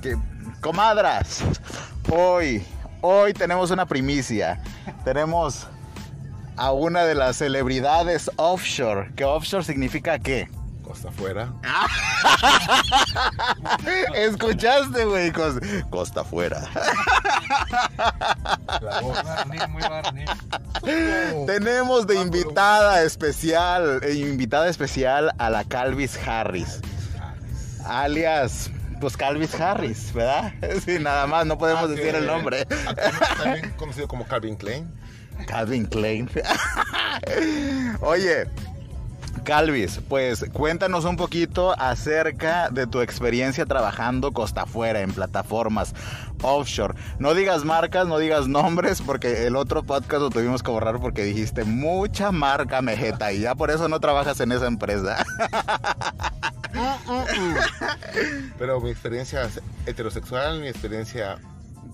que, comadras, hoy, hoy tenemos una primicia. Tenemos a una de las celebridades offshore. ¿Que offshore significa qué? Costa afuera. ¿Escuchaste, güey? Cos- Costa afuera. Tenemos de invitada especial, eh, invitada especial a la Calvis Harris. Alias, pues Calvis Harris, ¿verdad? Sí, nada más, no podemos Ah, decir que- el nombre. También conocido como Calvin Klein. Calvin Klein. Oye, Calvis, pues cuéntanos un poquito acerca de tu experiencia trabajando costa afuera en plataformas offshore. No digas marcas, no digas nombres, porque el otro podcast lo tuvimos que borrar porque dijiste mucha marca mejeta y ya por eso no trabajas en esa empresa. Pero mi experiencia heterosexual, mi experiencia.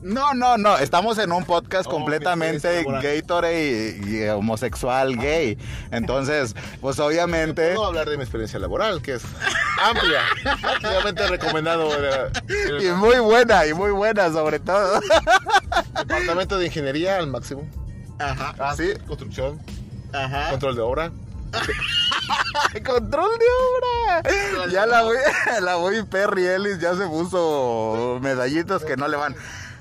No, no, no, estamos en un podcast Oh, completamente Gatorade y, y homosexual gay. Entonces, pues obviamente... Puedo hablar de mi experiencia laboral, que es amplia. Ampliamente recomendado. eh, El, Y muy buena, y muy buena sobre todo. departamento de ingeniería al máximo. Ajá. Sí. Construcción, Ajá. control de obra. Control de obra. Ya la voy, la voy Perry Ellis ya se puso medallitas que no le van.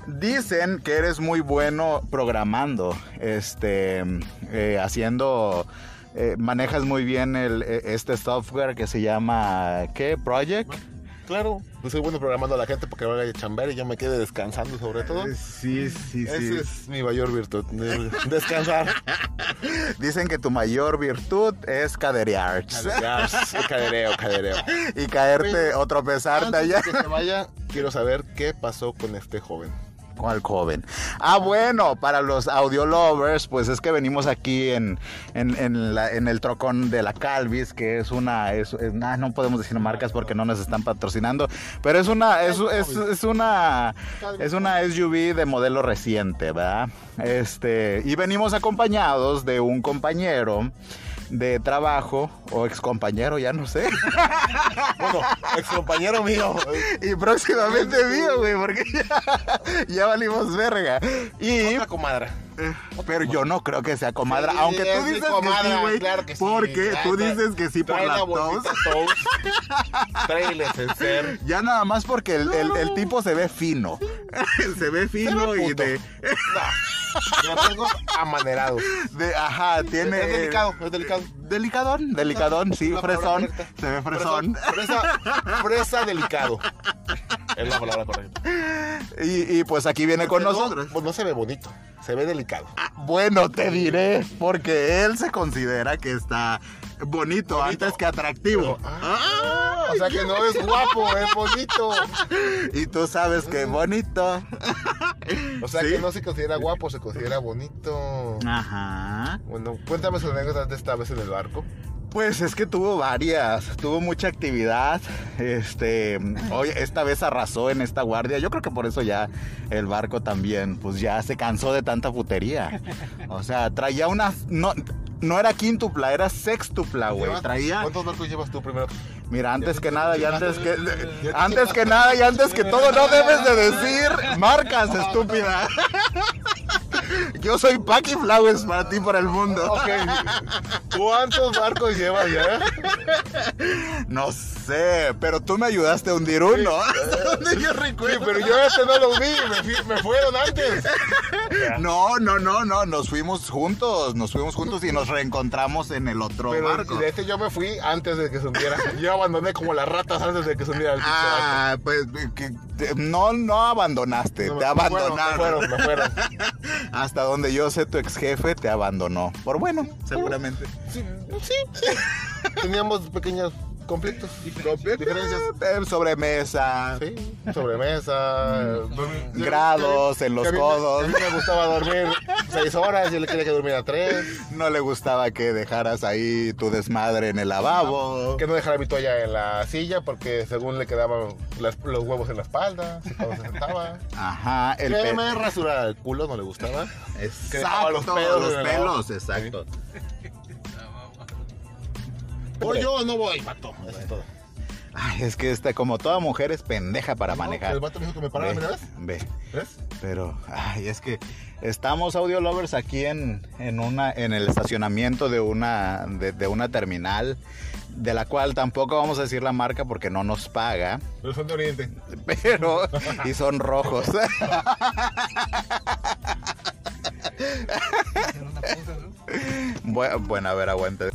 Dicen que eres muy bueno programando, este, eh, haciendo, eh, manejas muy bien el, eh, este software que se llama, ¿qué? Project. Claro, pues soy bueno programando a la gente porque vaya a chambear y yo me quede descansando sobre todo. Sí, sí, Esa es mi mayor virtud, de- descansar. Dicen que tu mayor virtud es caderear Ya, cadereo, cadereo. y caerte o tropezarte Antes allá. de que se vaya, quiero saber qué pasó con este joven. ¿Cuál joven? Ah, bueno, para los audio lovers, pues es que venimos aquí en, en, el trocón de la Calvis, que es una, ah, no podemos decir marcas porque no nos están patrocinando, pero es una, es, es una, es una SUV de modelo reciente, ¿verdad? Este, y venimos acompañados de un compañero de trabajo o ex compañero, ya no sé. Bueno, ex compañero mío. Y próximamente mío, güey, porque ya, ya valimos verga. Y Otra comadra. pero yo no creo que sea comadra, Sí, aunque tú dices que comadra, sí, güey. claro que sí. porque tú dices que sí por la tos. esencial. Ya nada más porque el, el- el tipo se ve fino. se ve fino Se ve y de, No, lo tengo amanerado. de- ajá, tiene Es delicado, es delicado. Delicadón, delicadón, sí, fresón. correcta. Se ve fresón. Fresa, fresa delicado. Es la palabra correcta. Y, y pues aquí viene con nosotros. Pues no se ve bonito, se ve delicado. Bueno, te diré, porque él se considera que está bonito, antes que atractivo. Ah, o sea que no es guapo, es bonito. Y tú sabes que bonito. O sea Sí. que no se considera guapo, se considera bonito. Ajá. Bueno, cuéntame sus anécdotas de esta vez en el barco. Pues es que tuvo varias, tuvo mucha actividad. Este, hoy esta vez arrasó en esta guardia. Yo creo que por eso ya el barco también, pues ya se cansó de tanta putería. O sea, traía una, no, no era quíntupla, era sextupla, güey. ¿Llevas- Traía, ¿Cuántos barcos llevas tú primero? mira, antes que nada y antes que, antes que nada y antes que todo, no debes de decir marcas, estúpida. Yo soy Paki Flowers para ti, para el mundo. Ok. ¿Cuántos barcos llevas ya? No sé, pero tú me ayudaste a hundir uno. Donde yo Sí, recuerdo. pero yo este no lo vi, me, me fueron antes. No, no, no, no, nos fuimos juntos, nos fuimos juntos y nos reencontramos en el otro Pero barco. de este yo me fui antes de que se hundiera. Yo abandoné como las ratas antes de que se hundiera el. Ah, pues que- no, no abandonaste, No, te fueron, abandonaron. Me fueron, me fueron. Hasta donde yo sé, tu ex jefe te abandonó. Por bueno, seguramente. Sí, sí. Teníamos pequeños conflictos, diferencias. Eh, Sobremesa, Sí, sobremesa, grados en los que a mí- codos. A mí me gustaba dormir seis horas, yo le quería que durmiera tres. No le gustaba que dejaras ahí tu desmadre en el lavabo. Que no dejara mi toalla en la silla porque según le quedaban las- los huevos en la espalda cuando se sentaba. Ajá, el que me rasurara el culo, no le gustaba. Que Exacto, dejaba los pelos los pelos, exacto. O yo no voy, mato. Eso es todo. Ay, es que este, como toda mujer es pendeja para manejar. El vato me dijo que me parara, Ve, ¿ves? ve. ¿Ves? Pero, ay, es que estamos audio lovers aquí en, en una en el estacionamiento de una de, de una terminal de la cual tampoco vamos a decir la marca porque no nos paga, Pero son de Oriente. pero y son rojos. Bueno, bueno, a ver, aguante.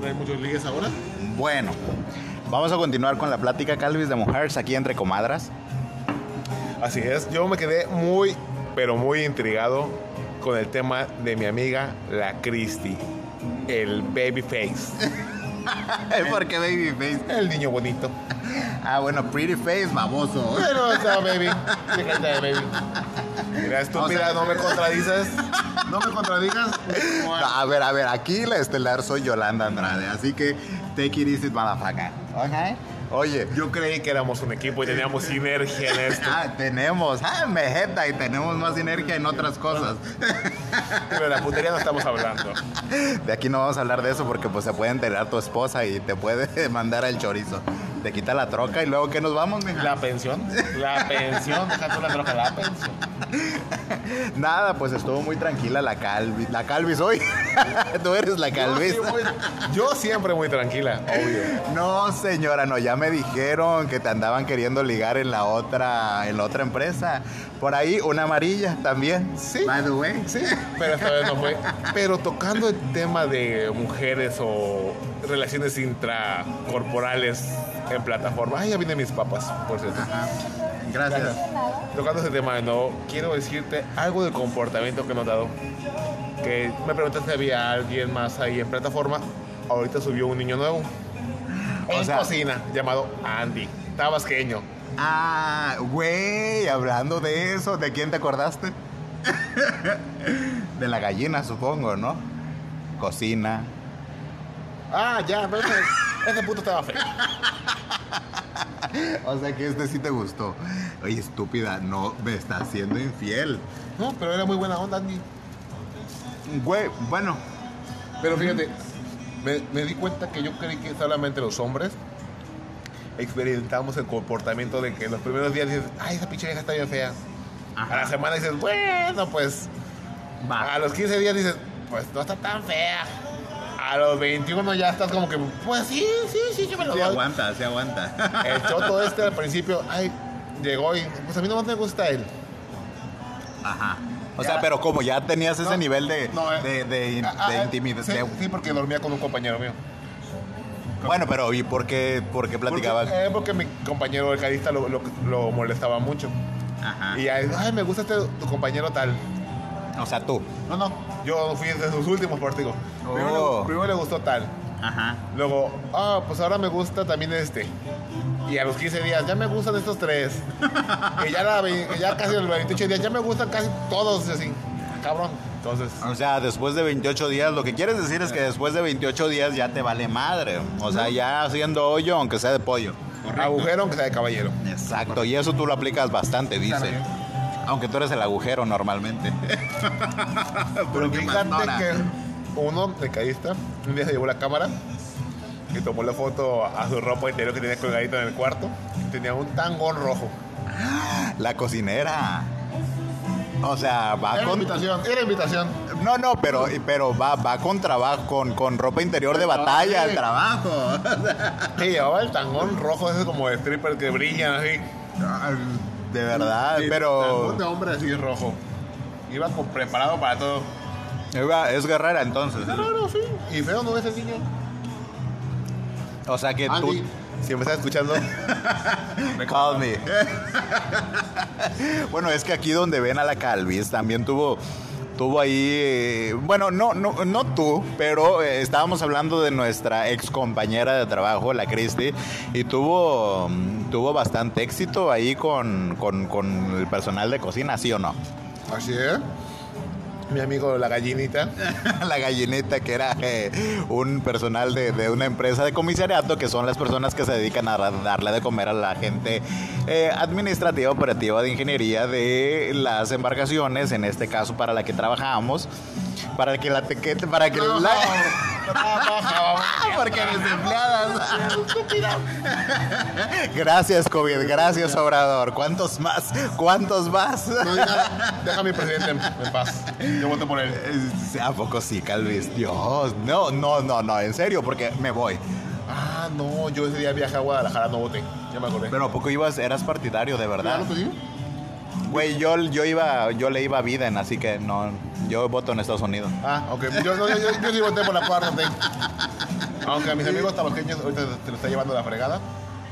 ¿Que no hay muchos ligues ahora? Bueno, vamos a continuar con la plática Calvis de mujeres aquí entre comadras. Así es, yo me quedé muy, pero muy intrigado con el tema de mi amiga, la Christy. El baby ¿Por qué baby face? El niño bonito. Ah, bueno, pretty face, baboso. Pero está baby. Fíjate de baby. Mira, estúpida, O sea- no me contradices. No me contradigas. No, a ver, a ver, aquí la estelar soy Yolanda Andrade, así que take it easy, motherfucker. Ok. Oye, Yo creí que éramos un equipo y teníamos sinergia en esto. ah, tenemos, ah, mejeta y tenemos más sinergia en otras cosas. Pero de la putería no estamos hablando. De aquí no vamos a hablar de eso porque pues se puede enterar tu esposa y te puede mandar al chorizo. Te quita la troca y luego ¿qué nos vamos, mija? La pensión. La pensión. Deja tú la troca, la pensión. Nada, pues estuvo muy tranquila la Calvis. La Calvis hoy. Tú eres la Calvis. Yo, sí, muy- yo siempre muy tranquila, obvio. No, señora, no, ya me dijeron que te andaban queriendo ligar en la otra, en la otra empresa. Por ahí, una amarilla también. Sí. By the way. Sí, pero esta vez no fue. Pero tocando el tema de mujeres o relaciones intracorporales en plataforma. Ay, ya vienen mis papas, por cierto. Gracias. Tocando ese tema de nuevo, quiero decirte algo del comportamiento que he notado. Que me preguntaste si había alguien más ahí en plataforma. Ahorita subió un niño nuevo. En sea- cocina, llamado Andy. Tabasqueño. Ah, güey, hablando de eso, ¿de quién te acordaste? de la gallina, supongo, ¿no? Cocina. Ah, ya, pero ese, ese puto estaba feo. O sea que este sí te gustó. Oye, estúpida, no me estás siendo infiel. No, pero era muy buena onda, Andy. Güey, bueno, Pero fíjate, me, me di cuenta que yo creí que solamente los hombres experimentamos el comportamiento de que los primeros días dices, ay, esa pinche vieja está bien fea. Ajá. A la semana dices, bueno, pues. va. A los 15 días dices, pues no está tan fea. A los 21 ya estás como que, pues sí, sí, sí, yo me lo Sí doy. aguanta, sí aguanta. El choto este al principio, ay, llegó y, pues a mí no me gusta él. Ajá. O sea, pero como ya tenías ese No, nivel de, no, eh. de, de, Ah, ah, de eh, intimidad. Sí, porque dormía con un compañero mío. Bueno, pero ¿y por qué, por qué platicabas? Porque, eh, porque mi compañero becadista lo, lo, lo molestaba mucho. Ajá. Y ay, ay, me gusta este tu compañero tal. O sea, tú. No, no, yo fui de sus últimos partidos. Primero, Oh. le- primero le gustó tal. Ajá. Luego, ah, pues ahora me gusta también este. Y a los 15 días, ya me gustan estos tres. y ya, la ya casi a los 28 días, ya me gustan casi todos así. Cabrón. Entonces, O sea, después de 28 días, lo que quieres decir es que después de 28 días ya te vale madre. O sea, ya haciendo hoyo, aunque sea de pollo. agujero aunque sea de caballero. Exacto, y eso tú lo aplicas bastante, dice. Claro. Aunque tú eres el agujero normalmente. Pero fíjate que uno, becadista, un día se llevó la cámara y tomó la foto a su ropa interior que tenía colgadita en el cuarto. Tenía un tangón rojo. La cocinera. O sea, va Era con. invitación, era invitación. No, no, pero, pero va, va con trabajo, con, con ropa interior de batalla al trabajo. Sí, llevaba el tangón rojo, ese como de stripper que brillan así. De verdad, Sí, pero. Tangón de hombre así rojo. Iba con- preparado para todo. Es guerrera entonces. Claro, sí. Y feo no ves el niño. O sea que Andy, tú. si me estás escuchando, Call me. bueno, es que aquí donde ven a la Calvis también tuvo tuvo ahí eh, bueno, no no no tú, pero eh, estábamos hablando de nuestra ex compañera de trabajo, la Cristi, y tuvo tuvo bastante éxito ahí con, con, con el personal de cocina, ¿sí o no? así es. Mi amigo la gallinita. la gallineta que era eh, un personal de, de una empresa de comisariato que son las personas que se dedican a darle de comer a la gente eh, administrativa operativa de ingeniería de las embarcaciones en este caso para la que trabajamos para que la tequete, para que No, la... trabajábamos. Porque empleadas. Gracias, COVID. Gracias, Obrador. ¿Cuántos más? ¿Cuántos más? No deja a mi presidente en en paz. Yo voto por él. Eh, ¿A poco sí, Calvis? Dios. No, no, no, no. En serio, porque me voy. Ah, no, yo ese día viajé a Guadalajara, no voté. Ya me acordé. Pero ¿a poco ibas, eras partidario de verdad? Claro que sí. Güey, yo, yo iba, yo le iba a Biden, así que no, yo voto en Estados Unidos. Ah, ok. Yo, yo, yo, yo sí voté por la cuarta T. Aunque a mis amigos tabasqueños ahorita te lo está llevando la fregada.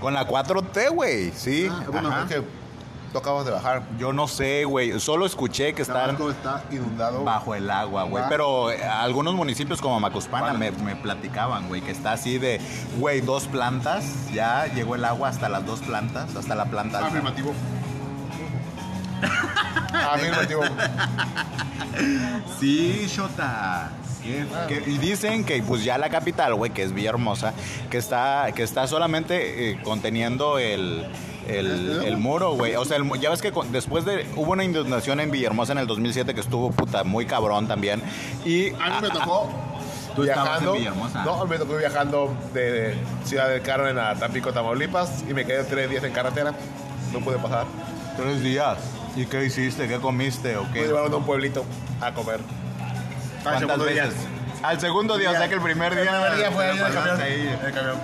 Con la 4T, güey, sí. Ah, bueno, Ajá. es que tú acabas de bajar. Yo no sé, güey, solo escuché que están Tabasco está inundado. bajo el agua, güey. Ah. Pero eh, algunos municipios como Macuspana me, me platicaban, güey, que está así de, güey, dos plantas, ya llegó el agua hasta las dos plantas, hasta la planta alta. Afirmativo. Afirmativo. Sí, Shota. ¿Qué- qué- y dicen que pues ya la capital, güey, que es Villahermosa, que está, que está solamente eh, conteniendo el, el, el muro, güey. O sea, el ya ves que con- después de... Hubo una inundación en Villahermosa en el 2007 que estuvo, puta, muy cabrón también. Y... A mí me tocó Tú viajando. en Villahermosa. No, me tocó viajando de Ciudad del Carmen a Tampico, Tamaulipas y me quedé tres días en carretera. No pude pasar. Tres días. ¿Y qué hiciste? ¿Qué comiste o Me qué? llevaron a un pueblito a comer. ¿Cuántas segundo día. veces? Al segundo día, o sea que el primer día... El primer día fue ahí en el camión. ahí. En el camión.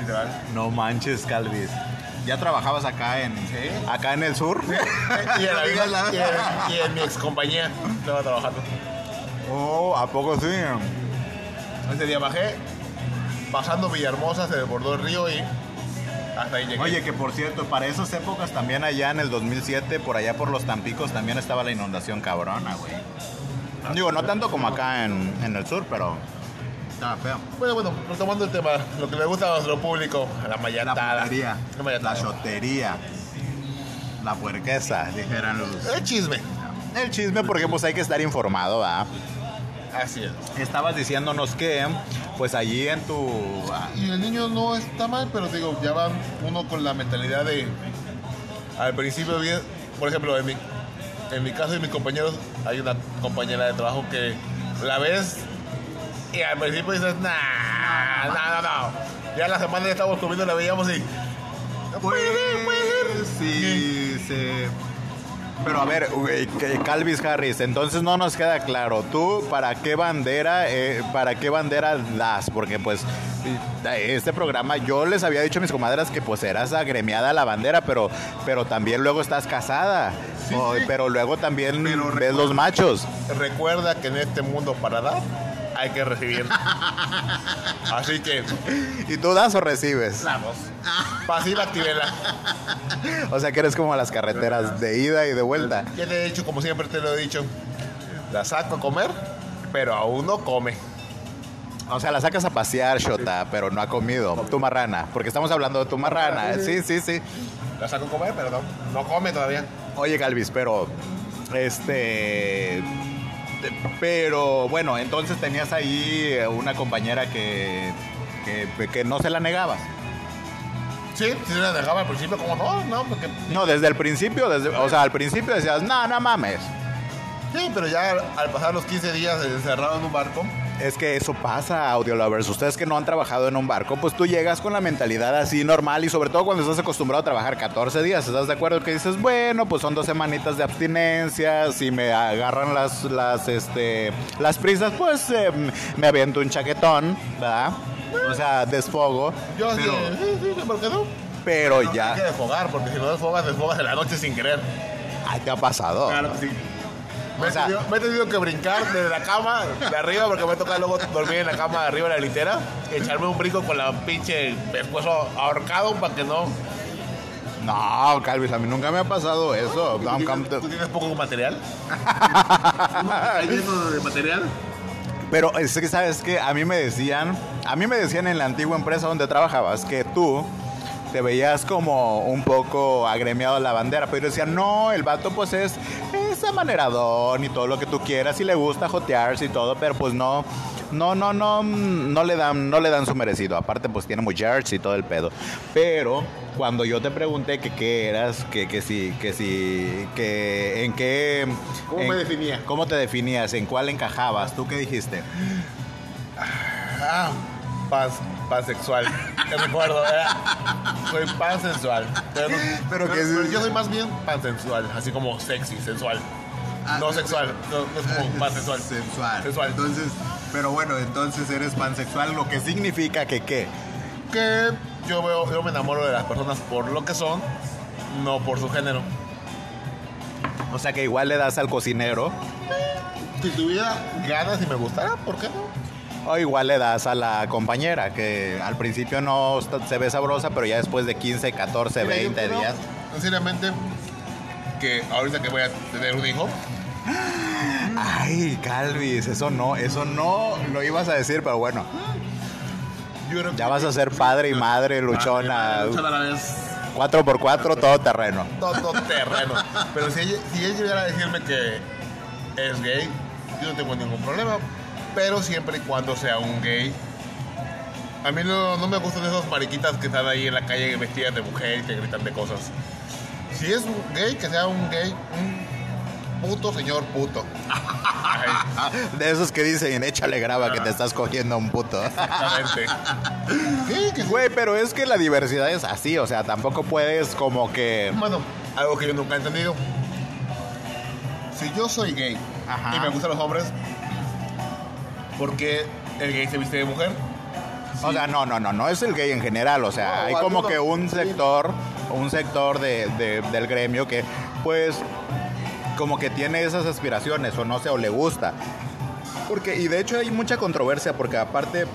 Literal. No manches, Calvis. ¿Ya trabajabas acá en, Sí. acá en el sur? y, en la y, en, y en mi ex compañía estaba trabajando. Oh, ¿a poco sí? Ese día bajé, pasando Villahermosa, se desbordó el río y hasta ahí llegué. Oye, que por cierto, para esas épocas también allá en el 2007, por allá por los Tampicos, también estaba la inundación cabrona, güey. Digo, no tanto como acá en, en el sur, pero estaba feo. Bueno, bueno, retomando el tema, lo que le gusta a nuestro público, la La mayatada. putería, La la mayatada. chotería, la puerquesa, dijeran los... El chisme. El chisme porque pues hay que estar informado, ¿va? Así es. Estabas diciéndonos que, pues allí en tu... Y el niño no está mal, pero digo, ya va uno con la mentalidad de. Al principio, bien, por ejemplo, en mi, en mi caso y mis compañeros, hay una compañera de trabajo que la ves y al principio dices, nah, no, no, no. Ya la semana ya estábamos comiendo, la veíamos y. Puede ser, puede ser. Sí, sí. Pero a ver, Calvis Harris, entonces no nos queda claro, tú para qué bandera, eh, para qué bandera das, porque pues este programa yo les había dicho a mis comadres que pues eras agremiada a la bandera, pero, pero también luego estás casada, Sí, O- sí. pero luego también Pero ves recuerda- los machos. Recuerda que en este mundo para dar hay que recibir. Así que, ¿Y tú das o recibes? vamos. Pasiva activela. O sea que eres como las carreteras de ida y de vuelta. Ya te he dicho, como siempre te lo he dicho, la saco a comer, pero aún no come. O sea, la sacas a pasear, Shota, pero no ha comido. Tu marrana, porque estamos hablando de tu marrana. Sí, sí, sí. La saco a comer, pero no, no come todavía. Oye, Calvis, pero. Este. Pero bueno, entonces tenías ahí una compañera que. que, que no se la negabas. Sí, sí se la dejaba al principio, como no, no, porque... No, desde el principio, desde, o sea, al principio decías, no, no mames. Sí, pero ya al, al pasar los 15 días encerrado en un barco, Es que eso pasa, audio lovers. Ustedes que no han trabajado en un barco, pues tú llegas con la mentalidad así normal y sobre todo cuando estás acostumbrado a trabajar 14 días. ¿Estás de acuerdo? Que dices, bueno, pues son dos semanitas de abstinencia. Si me agarran las, las, este, las prisas, pues eh, me aviento un chaquetón, ¿verdad? O sea, desfogo. yo así, pero, sí, sí, ¿por qué no? pero Hay que ya. desfogar, porque si no desfogas, desfogas en la noche sin querer. Ay, te ha pasado. Claro que sí. Me, O he sea- tenido, me he tenido que brincar desde la cama de arriba porque me toca luego dormir en la cama de arriba de la litera echarme un brinco con la pinche pescuezo ahorcado para que no. No, Calvis, a mí nunca me ha pasado eso. ¿Tú tienes, tú tienes poco material? ¿Hay lleno de material? Pero es que, ¿sabes que A mí me decían, a mí me decían en la antigua empresa donde trabajabas que tú te veías como un poco agremiado a la bandera, pero decían, no, el vato pues es, es amaneradón y todo lo que tú quieras y le gusta jotearse y todo, pero pues no, no, no, no, no le dan, no le dan su merecido. Aparte, pues tiene muchachos y todo el pedo. Pero cuando yo te pregunté que qué eras, que, que si, que si, que en qué. ¿Cómo en- me definía? ¿Cómo te definías? ¿En cuál encajabas? ¿Tú qué dijiste? Ah, pan, pansexual. Te recuerdo, era, soy pansensual. Pero, Pero que pero yo soy más bien pansensual, así como sexy, sensual. no sexual, no, no es como pansensual. Sensual. Sensual. Entonces, pero bueno, entonces eres pansexual, lo que significa que qué. que yo veo, yo me enamoro de las personas por lo que son, no por su género. O sea que igual le das al cocinero Si tuviera ganas y me gustara, ¿por qué no? O igual le das a la compañera, que al principio no se ve sabrosa, pero ya después de 15, 14, Mira, yo 20 creo, días. Sinceramente, que ahorita que voy a tener un hijo, Ay, Calvis, eso no, eso no lo ibas a decir, pero bueno, ya vas a ser padre y madre luchona, Luchona a la vez. 4x4, todo terreno. todo terreno. Pero si ella, si ella llegara a decirme que es gay, yo no tengo ningún problema. Pero siempre y cuando sea un gay. A mí no, no me gustan esos mariquitas que están ahí en la calle vestidas de mujer y te gritan de cosas. Si es un gay, que sea un gay, un puto señor puto. De esos que dicen, échale graba que te estás cogiendo a un puto. exactamente. Sí, que sí. Güey, pero es que la diversidad es así, o sea, tampoco puedes como que... Bueno, algo que yo nunca he entendido. Si yo soy gay Ajá. y me gustan los hombres, ¿por qué el gay se viste de mujer? O sea, no, no, no, no es el gay en general, o sea, No, hay como que un sí. sector, un sector de, de- del gremio que pues como que tiene esas aspiraciones o no sé, o le gusta. Porque, y de hecho hay mucha controversia porque aparte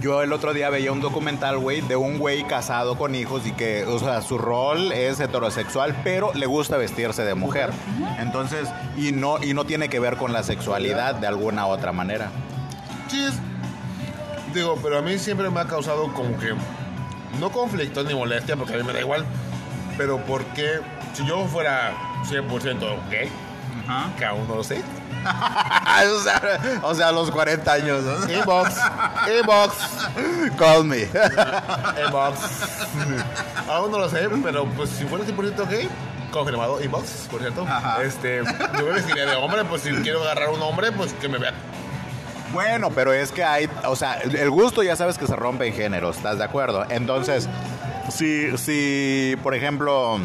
yo el otro día veía un documental, güey, de un güey casado con hijos y que, o sea, su rol es heterosexual, pero le gusta vestirse de mujer. Entonces, y no, y no tiene que ver con la sexualidad de alguna otra manera. Digo, pero a mí siempre me ha causado como que, no conflicto ni molestia, porque a mí me da igual, pero porque si yo fuera 100% gay, que aún no lo sé, o, sea, o sea, los 40 años. ¿no? inbox, inbox, Call me. inbox, aún no lo sé, pero pues si fuera 100% gay, confirmado, inbox, por cierto, Ajá. este, yo me vestiría de hombre, pues si quiero agarrar un hombre, pues que me vean. Bueno, pero es que hay, o sea, el gusto ya sabes que se rompe en géneros, ¿estás de acuerdo? Entonces, si, si, por ejemplo,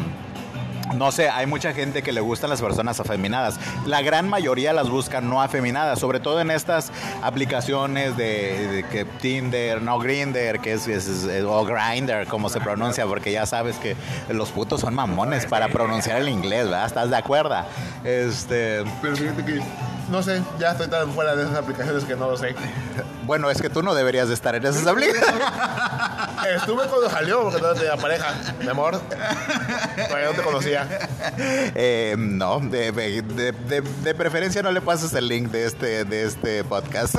no sé, hay mucha gente que le gustan las personas afeminadas. La gran mayoría las buscan no afeminadas, sobre todo en estas aplicaciones de, que Tinder, no Grinder, que es- es- o Grinder, como se pronuncia, porque ya sabes que los putos son mamones para pronunciar el inglés, ¿verdad? ¿Estás de acuerdo? Este, Pero fíjate que, no sé, ya estoy tan fuera de esas aplicaciones que no lo sé. bueno, es que tú no deberías de estar en esas aplicaciones. Estuve cuando salió porque no tenía pareja, mi amor. Todavía no te conocía. Eh, no, de, de- de- de- preferencia no le pases el link de este, de este podcast.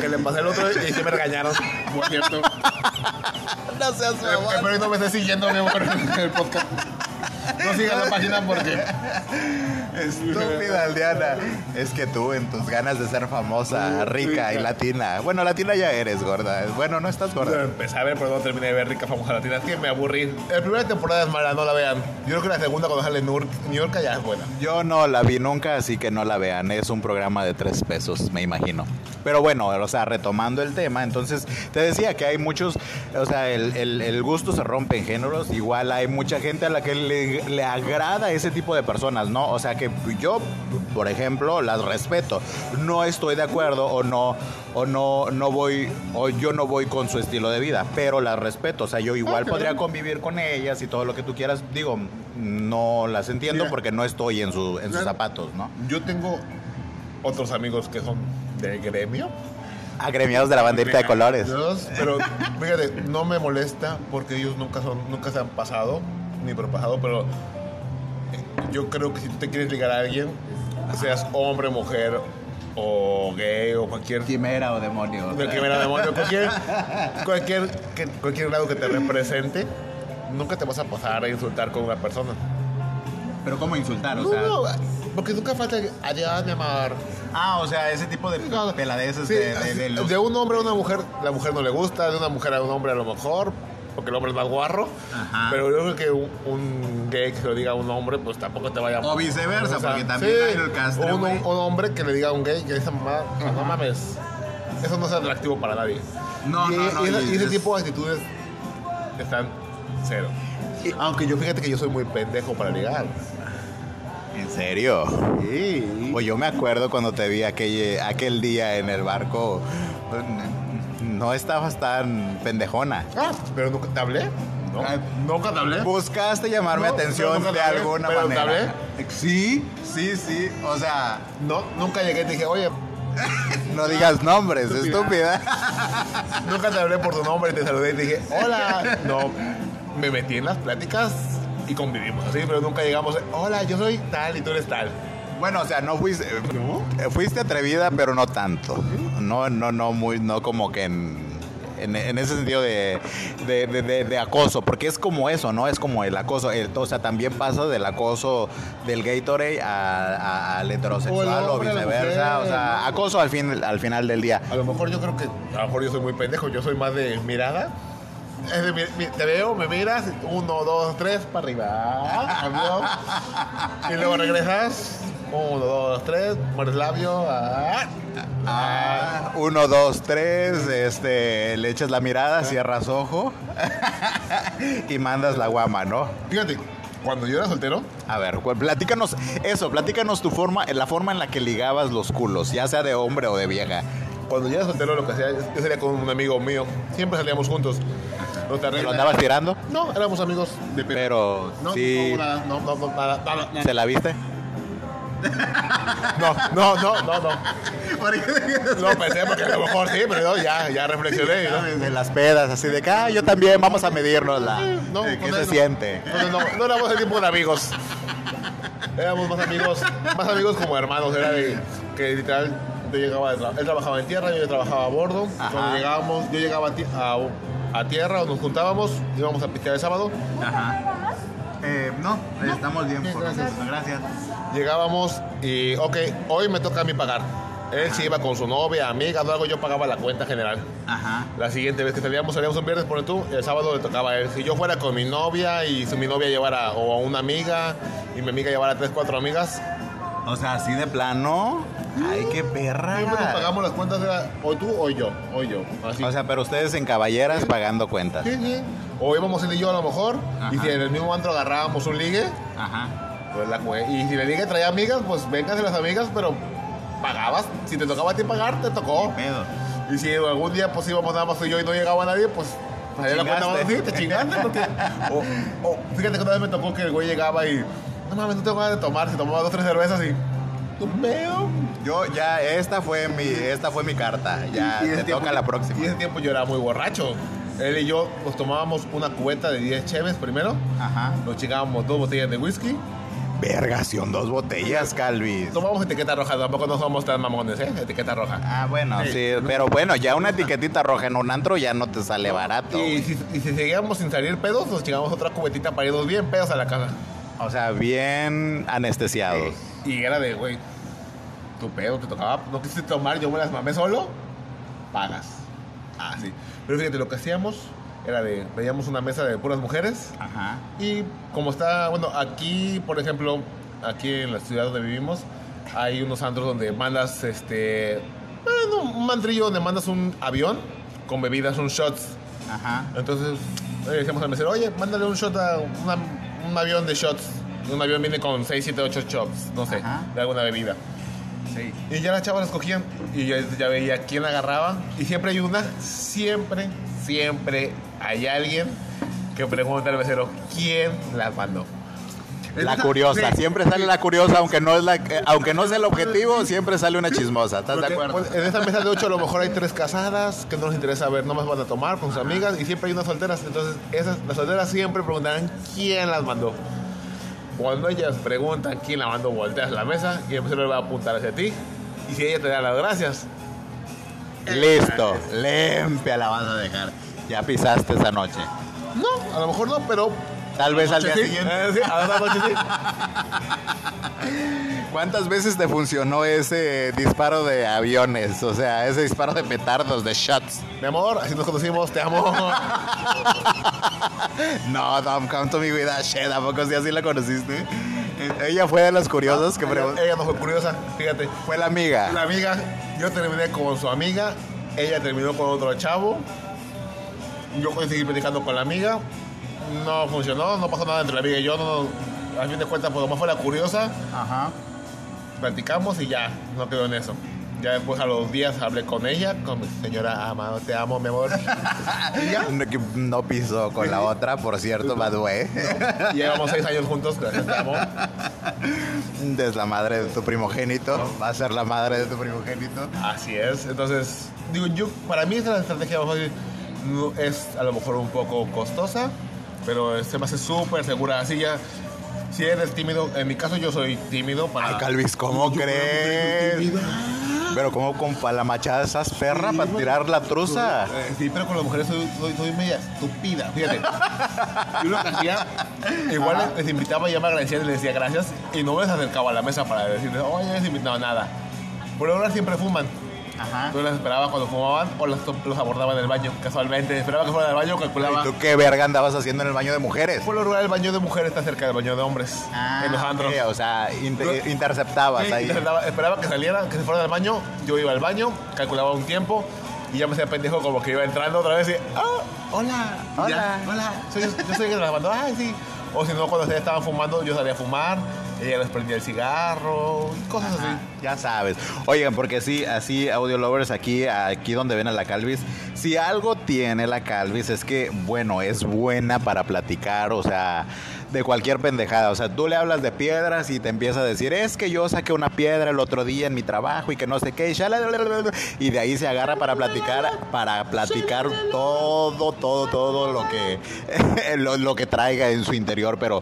Que le pasé el otro y se me regañaron. Por cierto. no seas Espero no me estés siguiendo, mi amor, en el podcast. No sigas la página porque. Estúpida aldeana. Es que tú en tus ganas de ser famosa, rica y latina. Bueno, latina ya eres gorda. Bueno, no estás gorda. Empecé a ver, pero no terminé de ver Rica Famosa Latina. Es que me aburrí. La primera temporada es mala, no la vean. Yo creo que la segunda, cuando sale New York, ya es buena. Yo no la vi nunca, así que no la vean. Es un programa de tres pesos, me imagino. Pero bueno, o sea, retomando el tema, entonces te decía que hay muchos, o sea, el, el- el gusto se rompe en géneros. Igual hay mucha gente a la que le, le agrada ese tipo de personas, ¿no? O sea, que yo, por ejemplo, las respeto. No estoy de acuerdo o no, o no, no voy, o yo no voy con su estilo de vida, pero las respeto. O sea, yo igual podría convivir con ellas y todo lo que tú quieras. Digo, no las entiendo Mira. porque no estoy en, su, en sus zapatos, ¿no? Yo tengo otros amigos que son del gremio. Agremiados de la banderita de colores. Pero fíjate, no me molesta porque ellos nunca son, nunca se han pasado, ni propasado, pero eh, yo creo que si tú te quieres ligar a alguien, seas hombre, mujer, o gay, o cualquier Quimera o demonio. de que me la demonio, cualquier, cualquier, que- cualquier grado que te represente, nunca te vas a pasar a insultar con una persona. Pero ¿cómo insultar? O No, sea, no, porque nunca falta adiós, mi amor. ah, o sea, ese tipo de peladeces sí, de, de, de los- de un hombre a una mujer, la mujer no le gusta, de una mujer a un hombre a lo mejor, porque el hombre es más guarro. Ajá. Pero yo creo que un, un gay que lo diga a un hombre, pues tampoco te vaya O viceversa, porque también hay el castre, o un, un hombre que le diga a un gay que esa mamá, no mames, eso no es atractivo para nadie. No, y, no, no, y esa- y y ese es- tipo de actitudes están cero. Aunque yo fíjate que yo soy muy pendejo para ligar. ¿En serio? Sí. Pues yo me acuerdo cuando te vi aquel, aquel día en el barco. No estabas tan pendejona. Ah, pero nunca te hablé. No, Ay. nunca te hablé. Buscaste llamar mi No, atención de te hablé, alguna pero te manera. Sí, sí, sí. O sea, No, nunca llegué y te dije, oye, no digas nombres, Estúpida. estúpida. nunca te hablé por tu nombre y te saludé y te dije, hola. No, me metí en las pláticas y convivimos así, pero nunca llegamos, hola, yo soy tal y tú eres tal. Bueno, o sea, no fuiste, eh, fuiste atrevida, pero no tanto. No, no, no, muy, no como que en, en, en ese sentido de, de, de- de- de acoso, porque es como eso, ¿no? Es como el acoso. el- o sea, también pasa del acoso del Gatorade a- a- al heterosexual O viceversa. mujer, o sea, ¿no? acoso al, fin, al final del día. A lo mejor yo creo que, a lo mejor yo soy muy pendejo, yo soy más de mirada. Es de mi- mi- te veo, me miras, uno, dos, tres, para arriba. Adiós. y luego regresas, uno, dos, tres, mueres labio. ah, ah. Ah, uno, dos, tres, este, le echas la mirada, cierras ojo y mandas la guama, ¿no? Fíjate, cuando yo era soltero, A ver, platícanos eso, platícanos tu forma, la forma en la que ligabas los culos, ya sea de hombre o de vieja. cuando yo era soltero lo que hacía, yo salía con un amigo mío, siempre salíamos juntos. Nuestra ¿Te regla- lo andabas tirando? No, éramos amigos de pe- Pero No, sí, no, nada, no, no, no, nada, nada, nada. ¿se la viste? No, no, no, no, no. No pensé porque a lo mejor sí, pero no, ya, ya reflexioné. ¿no? De las pedas, así de que, ah, yo también, vamos a medirnos la... No, ¿Qué con se siente? No, no, no, no éramos el tipo de amigos. Éramos más amigos, más amigos como hermanos. Era de que literal yo llegaba de tra- él trabajaba en tierra, yo trabajaba a bordo. Ajá. Cuando llegábamos, yo llegaba a, a, a tierra o nos juntábamos, íbamos a pistear el sábado. Ajá. Eh, no, estamos bien, por gracias. gracias. Llegábamos y, ok, hoy me toca a mí pagar. Él sí iba con su novia, amiga, o algo, yo pagaba la cuenta general. Ajá. La siguiente vez que salíamos, salíamos un viernes, por tú, el sábado le tocaba a él. Si yo fuera con mi novia y si mi novia llevara o a una amiga y mi amiga llevara tres, cuatro amigas, O sea, así de plano. Ay, qué perra. siempre nos pagamos las cuentas, era o tú o yo, o yo. Así. O sea, pero ustedes en caballeras pagando cuentas. sí, sí. O íbamos él y yo a lo mejor, y si en el mismo antro agarrábamos un ligue, Ajá. pues la cue- Y si el ligue traía amigas, pues vénganse las amigas, pero pagabas. Si te tocaba a ti pagar, te tocó. Pedo. Y si algún día pues íbamos nada más tú y yo y no llegaba nadie, pues la cuenta Chingaste. sí, te chingaste. Porque, o, o, fíjate que una vez me tocó que el güey llegaba y no mames, no tengo ganas de tomar, se tomaba dos tres cervezas y tu pedo. Yo ya, esta fue mi, esta fue mi carta. Ya, Y- te tiempo- toca la próxima. Y ese tiempo yo era muy borracho. Él y yo nos tomábamos una cubeta de 10 cheves primero, Ajá. nos chingábamos dos botellas de whisky, Vergación, dos botellas, Calvis. tomábamos etiqueta roja, tampoco no somos tan mamones, ¿eh? Etiqueta roja. Ah, bueno, sí. Sí. pero bueno, ya una etiquetita roja en un antro ya no te sale barato. Y si, y si seguíamos sin salir pedos, nos chingamos otra cubetita para irnos bien pedos a la casa. O sea, bien anestesiados. Y era de, güey, tu pedo te tocaba, no quisiste tomar, yo me las mamé solo, pagas. Ah, sí. Pero fíjate, lo que hacíamos era de, veíamos una mesa de puras mujeres Ajá. y como está, bueno, aquí, por ejemplo, aquí en la ciudad donde vivimos, hay unos antros donde mandas, este, bueno, un mantrillo donde mandas un avión con bebidas, un shots. Ajá. Entonces le decíamos al mesero, oye, mándale un shot a una- un avión de shots. Un avión viene con 6, 7, 8 shots, no sé, Ajá. de alguna bebida. Sí. Y ya las chavas las cogían y ya, ya veía quién agarraba. Y siempre hay una, siempre, siempre hay alguien que pregunta al mesero, ¿quién las mandó? La Esa- curiosa, sí, siempre sale la curiosa, aunque no es la, eh, aunque no sea el objetivo, siempre sale una chismosa. ¿Estás de acuerdo? pues, en esta mesa de ocho a lo mejor hay tres casadas que no les interesa ver, no más van a tomar con sus amigas y siempre hay unas solteras. Entonces, esas, las solteras siempre preguntarán quién las mandó. Cuando ellas preguntan quién la mandó, volteas la mesa y el le va a apuntar hacia ti. Y si ella te da las gracias, Listo, limpia la vas a dejar. Ya pisaste esa noche. no, a lo mejor no, pero Tal vez al día Sí, siguiente. eh, sí, a la noche sí. ¿Cuántas veces te funcionó ese disparo de aviones? O sea, ese disparo de petardos, de shots. Mi amor, así nos conocimos, te amo. No, don't come to me with that shit. ¿A poco sí así la conociste? Eh, Ella fue de las curiosas que ella, preguntó. ella no fue curiosa, fíjate. Fue la amiga. La amiga, yo terminé con su amiga, ella terminó con otro chavo. Yo seguí platicando con la amiga. No funcionó, no pasó nada entre la amiga y yo. No, no- a fin de cuentas, pues nomás fue la curiosa. Ajá. Platicamos y ya, no quedó en eso. Ya después a los días hablé con ella, con mi señora amado, te amo, mi amor. y ya. No, que no pisó con la otra, por cierto, Badue. Llevamos seis años juntos, gracias, te amo. Es la madre de tu primogénito. Va a ser la madre de tu primogénito. Así es. Entonces, digo, yo, para mí esa estrategia más fácil no, es a lo mejor un poco costosa, pero se me hace súper segura. Así ya, si eres tímido, en mi caso yo soy tímido para... Ay, Calvis, ¿cómo crees? tímido. Pero como con la machada esas perra para tirar la truza. Eh, Sí, pero con las mujeres soy, soy, soy media estúpida, fíjate. Yo lo que hacía, igual les, les invitaba y ya me agradecían y les decía gracias y no me les acercaba a la mesa para decirles, oye, no les invitaba nada. Por ahora siempre fuman. Ajá. Yo las esperaba cuando fumaban o las- los abordaba en el baño, casualmente. Esperaba que fuera del baño, calculaba. ¿Y tú qué verga andabas haciendo en el baño de mujeres? Por lo rural, el baño de mujeres está cerca del baño de hombres. en los andros. o sea, inter- interceptabas Sí, ahí. esperaba, esperaba que saliera, que se fuera del baño. Yo iba al baño, calculaba un tiempo y ya me hacía pendejo como que iba entrando otra vez y. ¡Ah! ¡Hola! Hola. ya, hola. Soy, yo soy el que grabando. ¡Ay, sí! O si no, cuando ustedes estaban fumando, yo salía a fumar. Ella les prendía el cigarro. y Cosas así. Ya sabes. Oigan, porque sí, así, audio lovers, aquí, aquí donde ven a la Calvis, si algo tiene la Calvis es que, bueno, es buena para platicar, o sea, de cualquier pendejada. O sea, tú le hablas de piedras y te empieza a decir, es que yo saqué una piedra el otro día en mi trabajo y que no sé qué, y shalalalalala", y de ahí se agarra para platicar, para platicar todo, todo, todo lo que, lo, lo que traiga en su interior, pero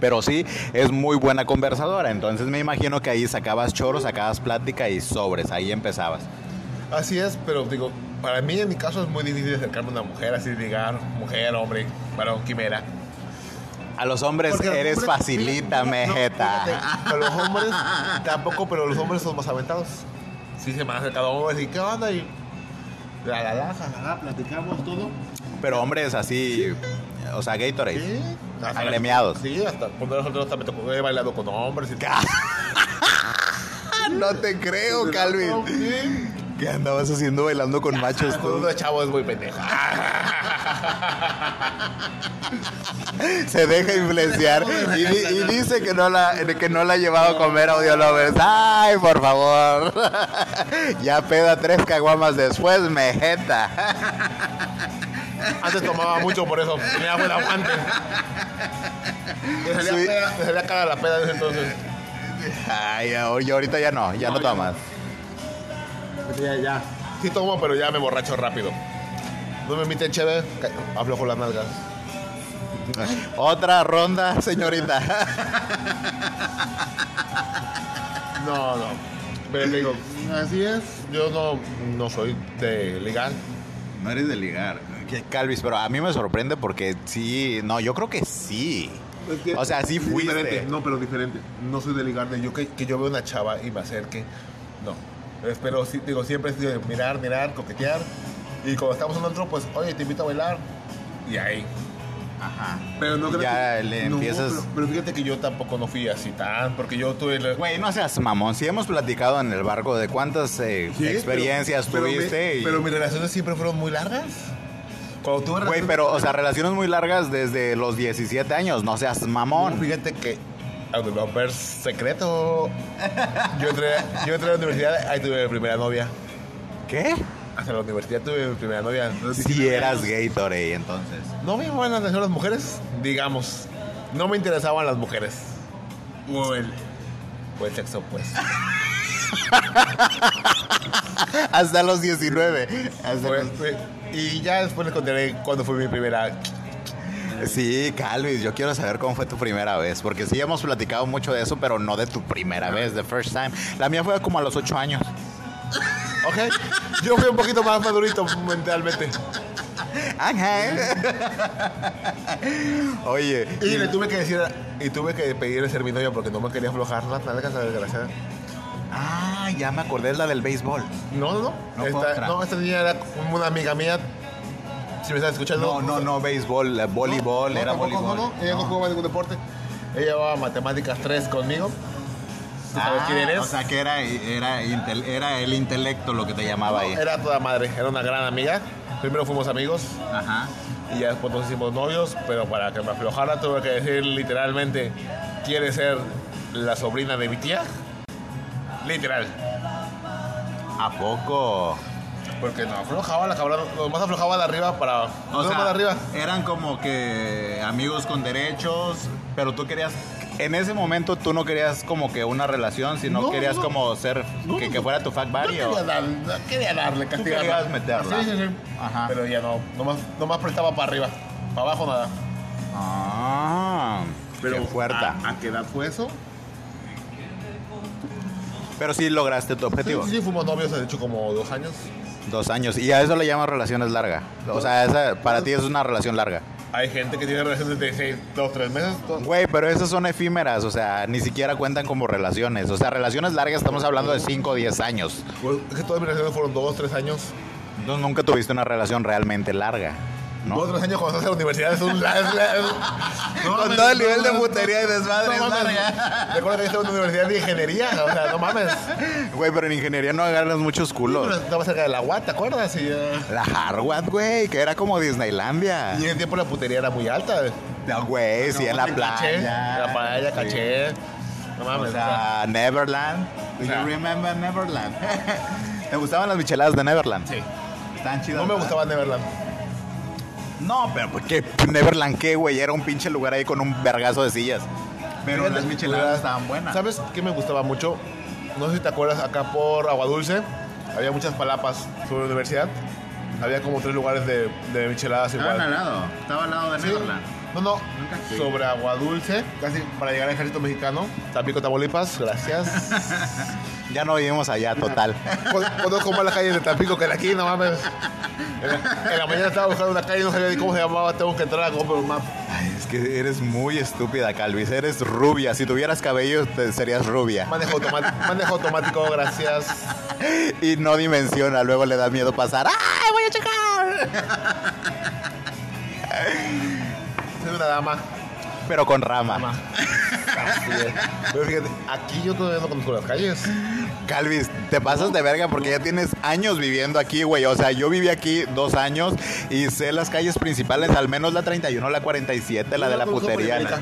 pero sí, es muy buena conversadora. Entonces me imagino que ahí sacabas choros, sacabas plática y sobres. Ahí empezabas. Así es, pero digo, para mí en mi caso es muy difícil acercarme a una mujer, así ligar, mujer, hombre, varón, quimera. A los hombres Porque los eres hombres- facilita, mejeta. fíjate, a los hombres tampoco, pero los hombres son más aventados. Sí, se me han acercado hombres y ¿qué onda? Y la la platicamos todo. Pero hombres así, o sea, Gatorade. Sí. hasta- Agremiados. Sí, hasta cuando nosotros tocó, he bailado con hombres y No te creo, Calvin. ¿Qué andabas haciendo bailando con machos tú? uno chavo es muy pendeja. Se deja influenciar y dice que no la que no la ha llevado a comer audio lovers. Ay, por favor. Ya peda tres caguamas después, mejeta. Antes tomaba mucho por eso, tenía buen aguante. Me salía, Sí. peda- me salía cara la peda desde entonces. Ay, oye, ahorita ya no, ya no tomas. Ya, ya. Sí tomo, pero ya me borracho rápido. No me inviten chévere, ca- aflojo las nalgas. Otra ronda, señorita. No, no. Pero te digo, así es. Yo no, no soy de legal. No eres de ligar. ¿Qué, Calvis, pero a mí me sorprende porque sí, no, yo creo que sí. O sea, sí fuiste. Diferente, no, pero diferente. No soy de yo que, que yo veo una chava y me acerque. No. Pero sí, digo, siempre es de mirar, mirar, coquetear. Y cuando estamos en otro, pues, oye, te invito a bailar. Y ahí. Ajá. Pero no creo Ya que, le no, empiezas- pero, pero fíjate que yo tampoco no fui así tan, porque yo tuve. Güey, no seas mamón. Si hemos platicado en el barco de cuántas eh, Sí, experiencias pero- pero tuviste. mi- y- Pero mis relaciones siempre fueron muy largas. Cuando tuve Güey, relaciones- pero, o sea, relaciones muy largas desde los 17 años. No seas No, mamón. fíjate que Audiolover secreto. Yo entré, yo entré a la universidad, ahí tuve mi primera novia. ¿Qué? Hasta la universidad tuve mi primera novia. Si eras Gatorade, entonces. No me llamaban la atención las mujeres, digamos. No me interesaban las mujeres. O el, o el sexo, pues. Hasta los 19. Hasta Fue- los- fue- y ya después les contaré cuándo fue mi primera. Sí, Calvis, yo quiero saber cómo fue tu primera vez, porque sí hemos platicado mucho de eso, pero no de tu primera vez, the first time. La mía fue como a los 8 años. Ok, yo fui un poquito más madurito mentalmente. Ángel. Oye. Y le tuve que decir, y tuve que pedirle ser mi novia porque no me quería aflojar las nalgas, la desgraciada. Ah, ya me acordé, es la del béisbol. No, no, no. Esta, no, esta niña era como una amiga mía. Si me estás escuchando. No, no, no, béisbol, eh, voleibol, No, era tampoco, voleibol. No, no, ella no jugaba ningún deporte. Ella llevaba matemáticas 3 conmigo. ¿Tú sabes quién eres? Ah, O sea, que era, era, era el intelecto lo que te llamaba ahí. Era toda madre, era una gran amiga. Primero fuimos amigos Ajá. y ya después nos hicimos novios, pero para que me aflojara tuve que decir literalmente, ¿quieres ser la sobrina de mi tía? Literal. ¿A poco? Porque no aflojaba la cabrón, nomás aflojaba de arriba para... O no sea, más de arriba. eran como que amigos con derechos, pero tú querías, en ese momento tú no querías como que una relación, sino No, querías no. como ser, No, que, no. que fuera tu fuck buddy quería, o... dar- quería darle, castigarla. querías meterla. Sí, sí, sí. Ajá. Pero ya no, nomás, nomás prestaba para arriba. Para abajo nada. Ah, qué fuerte. ¿A, a qué edad fue eso? Pero sí lograste tu Sí, objetivo. sí, sí, fuimos novios, de hecho, como dos años. Dos años. Y a eso le llamas relaciones largas. O sea, esa para ti es una relación larga. Hay gente que tiene relaciones de seis, dos, tres meses. dos- Güey, pero esas son efímeras, o sea, ni siquiera cuentan como relaciones. O sea, relaciones largas estamos hablando de 5 o 10 años. Pues, es que todas mis relaciones fueron dos, tres años. Entonces nunca tuviste una relación realmente larga, ¿no? Dos, tres años cuando estás en la universidad es un... la- es la- es- no Con todo el nivel de putería y desmadre no. Recuerda que yo estaba en una universidad de ingeniería, o sea, no mames. Güey, pero en ingeniería no agarras muchos Pero culos. estaba cerca de la UAT, ¿te acuerdas? Y, eh, La Harvard, güey, que era como Disneylandia. y en ese tiempo la putería era muy alta. No, güey, sí, en la en playa. la playa, caché. No mames, O sea, Neverland. Do you remember Neverland? ¿Te gustaban las micheladas de Neverland? sí. Están chidas. No me ¿verdad? gustaba Neverland. No, pero ¿por qué? Neverland qué, güey? Era un pinche lugar ahí con un vergazo de sillas. Pero Fíjate, las micheladas era- estaban buenas. ¿Sabes qué me gustaba mucho? No sé si te acuerdas, acá por Agua Dulce había muchas palapas sobre la universidad. Había como tres lugares de, de micheladas igual. lado. Estaba al lado de Sí. No, no, Nunca sobre Agua Dulce, casi para llegar al ejército mexicano. Tampico, Tamaulipas, gracias. Ya no vivimos allá, total. Con- Conozco más las calles de Tampico que de aquí, no mames. En la, en la mañana estaba buscando una calle y no sabía ni cómo se llamaba. Tengo que entrar a Google Maps. Ay, es que eres muy estúpida, Calvis. Eres rubia. Si tuvieras cabello, te- serías rubia. Manejo, manejo automático, gracias. Y no dimensiona. Luego le da miedo pasar. ¡Ay, voy a checar! Soy una dama. Pero con rama. Así es. Pero fíjate, aquí yo todavía no conozco las calles. Calvis, te pasas de verga porque ya tienes años viviendo aquí, güey. O sea, yo viví aquí dos años y sé las calles principales, al menos la 31, la 47, la de la putería. Periférica.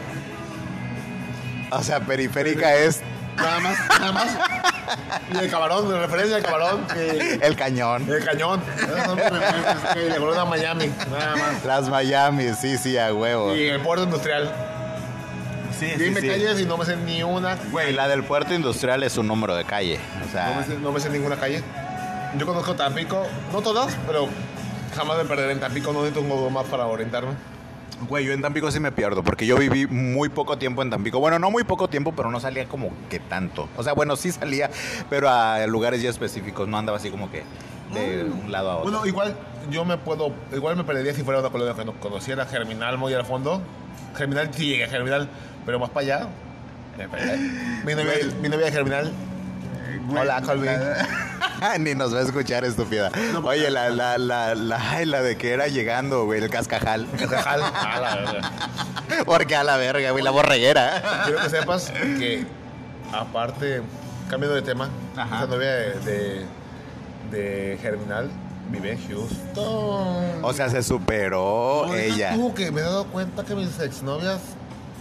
O sea, periférica es Nada más, nada más. Y el camarón, de referencia al camarón. que- el cañón. el cañón. Referencias, que le Miami. Nada más. Las Miami, sí, sí, a huevo. Y el puerto industrial. Sí, Dime calles y no me sé ni una. Güey, la del puerto industrial es un número de calle. O No sea, me, sé, no me sé ninguna calle. Yo conozco Tampico, no todas, pero jamás me perderé en Tampico. No necesito un Google Maps para orientarme. güey, yo en Tampico sí me pierdo porque yo viví muy poco tiempo en Tampico. Bueno, no muy poco tiempo, pero no salía como que tanto. O sea, bueno, sí salía, pero a lugares ya específicos. No andaba así como que de un lado a otro. Bueno, igual yo me puedo, igual me perdería si fuera una colonia que no conociera, Germinal muy al fondo. Germinal sí llegué a Germinal, pero más para allá. Mi novia, mi novia de Germinal. Hola, Colby. Ni nos va a escuchar, estúpida. Oye, la, la, la, la, la de que era llegando, güey, el cascajal. Cascajal. A la verga. Porque a la verga, güey, la borreguera. Quiero que sepas que, aparte, cambiando de tema, Ajá. esa novia de, de, de Germinal vive en Houston. O sea, se superó No, ella. Tú, que me he dado cuenta que mis exnovias.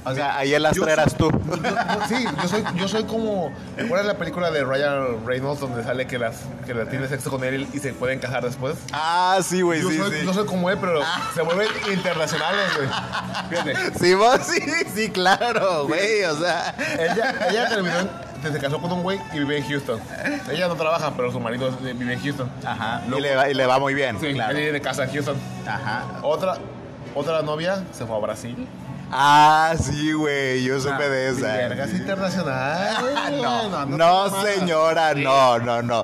O sea, ahí el Yo soy- eras tú. yo- yo- sí, yo soy, yo soy como. ¿Recuerdas la película de Ryan Reynolds donde sale que las que la tiene sexo con él y se pueden casar después? Ah, sí, güey, Yo sí, soy, sí. no soy como él, pero se vuelven internacionales, güey. Fíjate. Sí, vos, sí, sí, claro, güey, o sea. Ella, ella terminó, en- se casó con un güey y vive en Houston. Ella no trabaja, pero su marido vive en Houston. Ajá. Y le va, y le va muy bien. Sí, claro. él vive de casa en Houston. Ajá. Otra, otra novia se fue a Brasil. Ah, sí, güey, yo supe de esa. Vergas internacional. No, no, señora, no, no, no.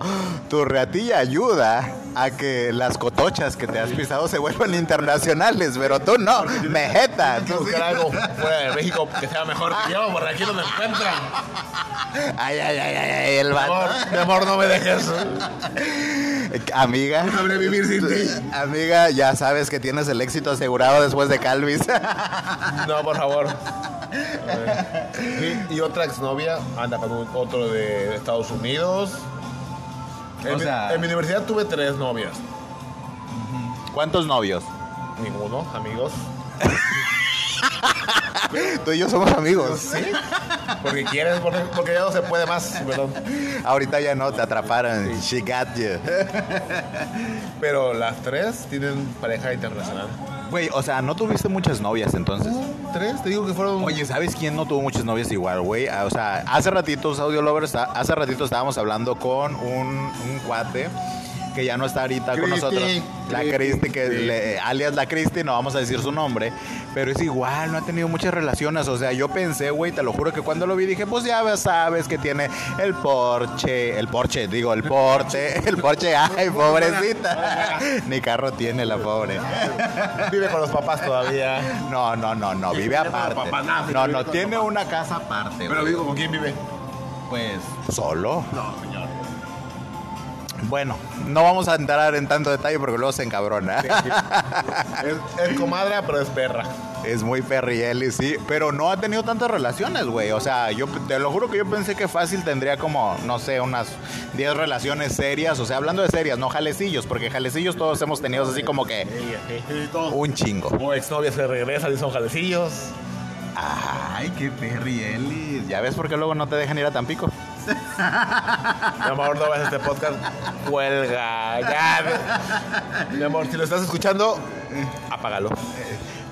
Tu reatilla ayuda a que las cotochas que te has pisado se vuelvan internacionales, pero tú no, mejeta. Tú sí. buscar algo fuera de México que sea mejor que yo, porque aquí no me encuentran. Ay, ay, ay, ay, ay, el Mi vato. amor, mi amor, no me dejes. Amiga, Sabré vivir sin ti. amiga, ya sabes que tienes el éxito asegurado después de Calvis. No, por favor. Y, y otra exnovia anda con un- otro de Estados Unidos. En, O mi- sea- en mi universidad tuve tres novias. ¿Cuántos novios? Ninguno, amigos. Tú y yo somos amigos. ¿Sí? Porque quieres, porque, porque ya no se puede más, perdón. Ahorita ya no, te atraparon. She got you. Pero las tres tienen pareja internacional. Güey, o sea, no tuviste muchas novias entonces. ¿Tres? Te digo que fueron... Oye, ¿sabes quién no tuvo muchas novias igual, güey? Ah, O sea, hace ratitos, Audio Lovers, ah, hace ratito estábamos hablando con un, un cuate que ya no está ahorita con nosotros. La Cristi, que le- alias la Cristi, no vamos a decir su nombre, pero es igual, no ha tenido muchas relaciones. O sea, yo pensé, güey, te lo juro que cuando lo vi dije, pues ya sabes que tiene el Porsche, el Porsche, digo, el porte, el Porsche, ay, pobrecita. Ni carro tiene la pobre. Vive con los papás todavía. No, no, no, no, vive aparte. No, no, tiene una casa aparte. Pero digo, ¿con quién vive? Pues solo. No, señor. Bueno, no vamos a entrar en tanto detalle porque luego se encabrona. Es, es comadre, pero es perra. Es muy perrieli, sí, pero no ha tenido tantas relaciones, güey. O sea, yo te lo juro que yo pensé que fácil tendría como, no sé, unas 10 relaciones serias. O sea, hablando de serias, no jalecillos, porque jalecillos todos hemos tenido así como que un chingo. O exnovias que regresan y son jalecillos. Ay, qué perrieli. ¿Ya ves por qué luego no te dejan ir a Tampico? Mi amor, no veas este podcast. Cuelga. Ya. Mi amor, si lo estás escuchando, apágalo.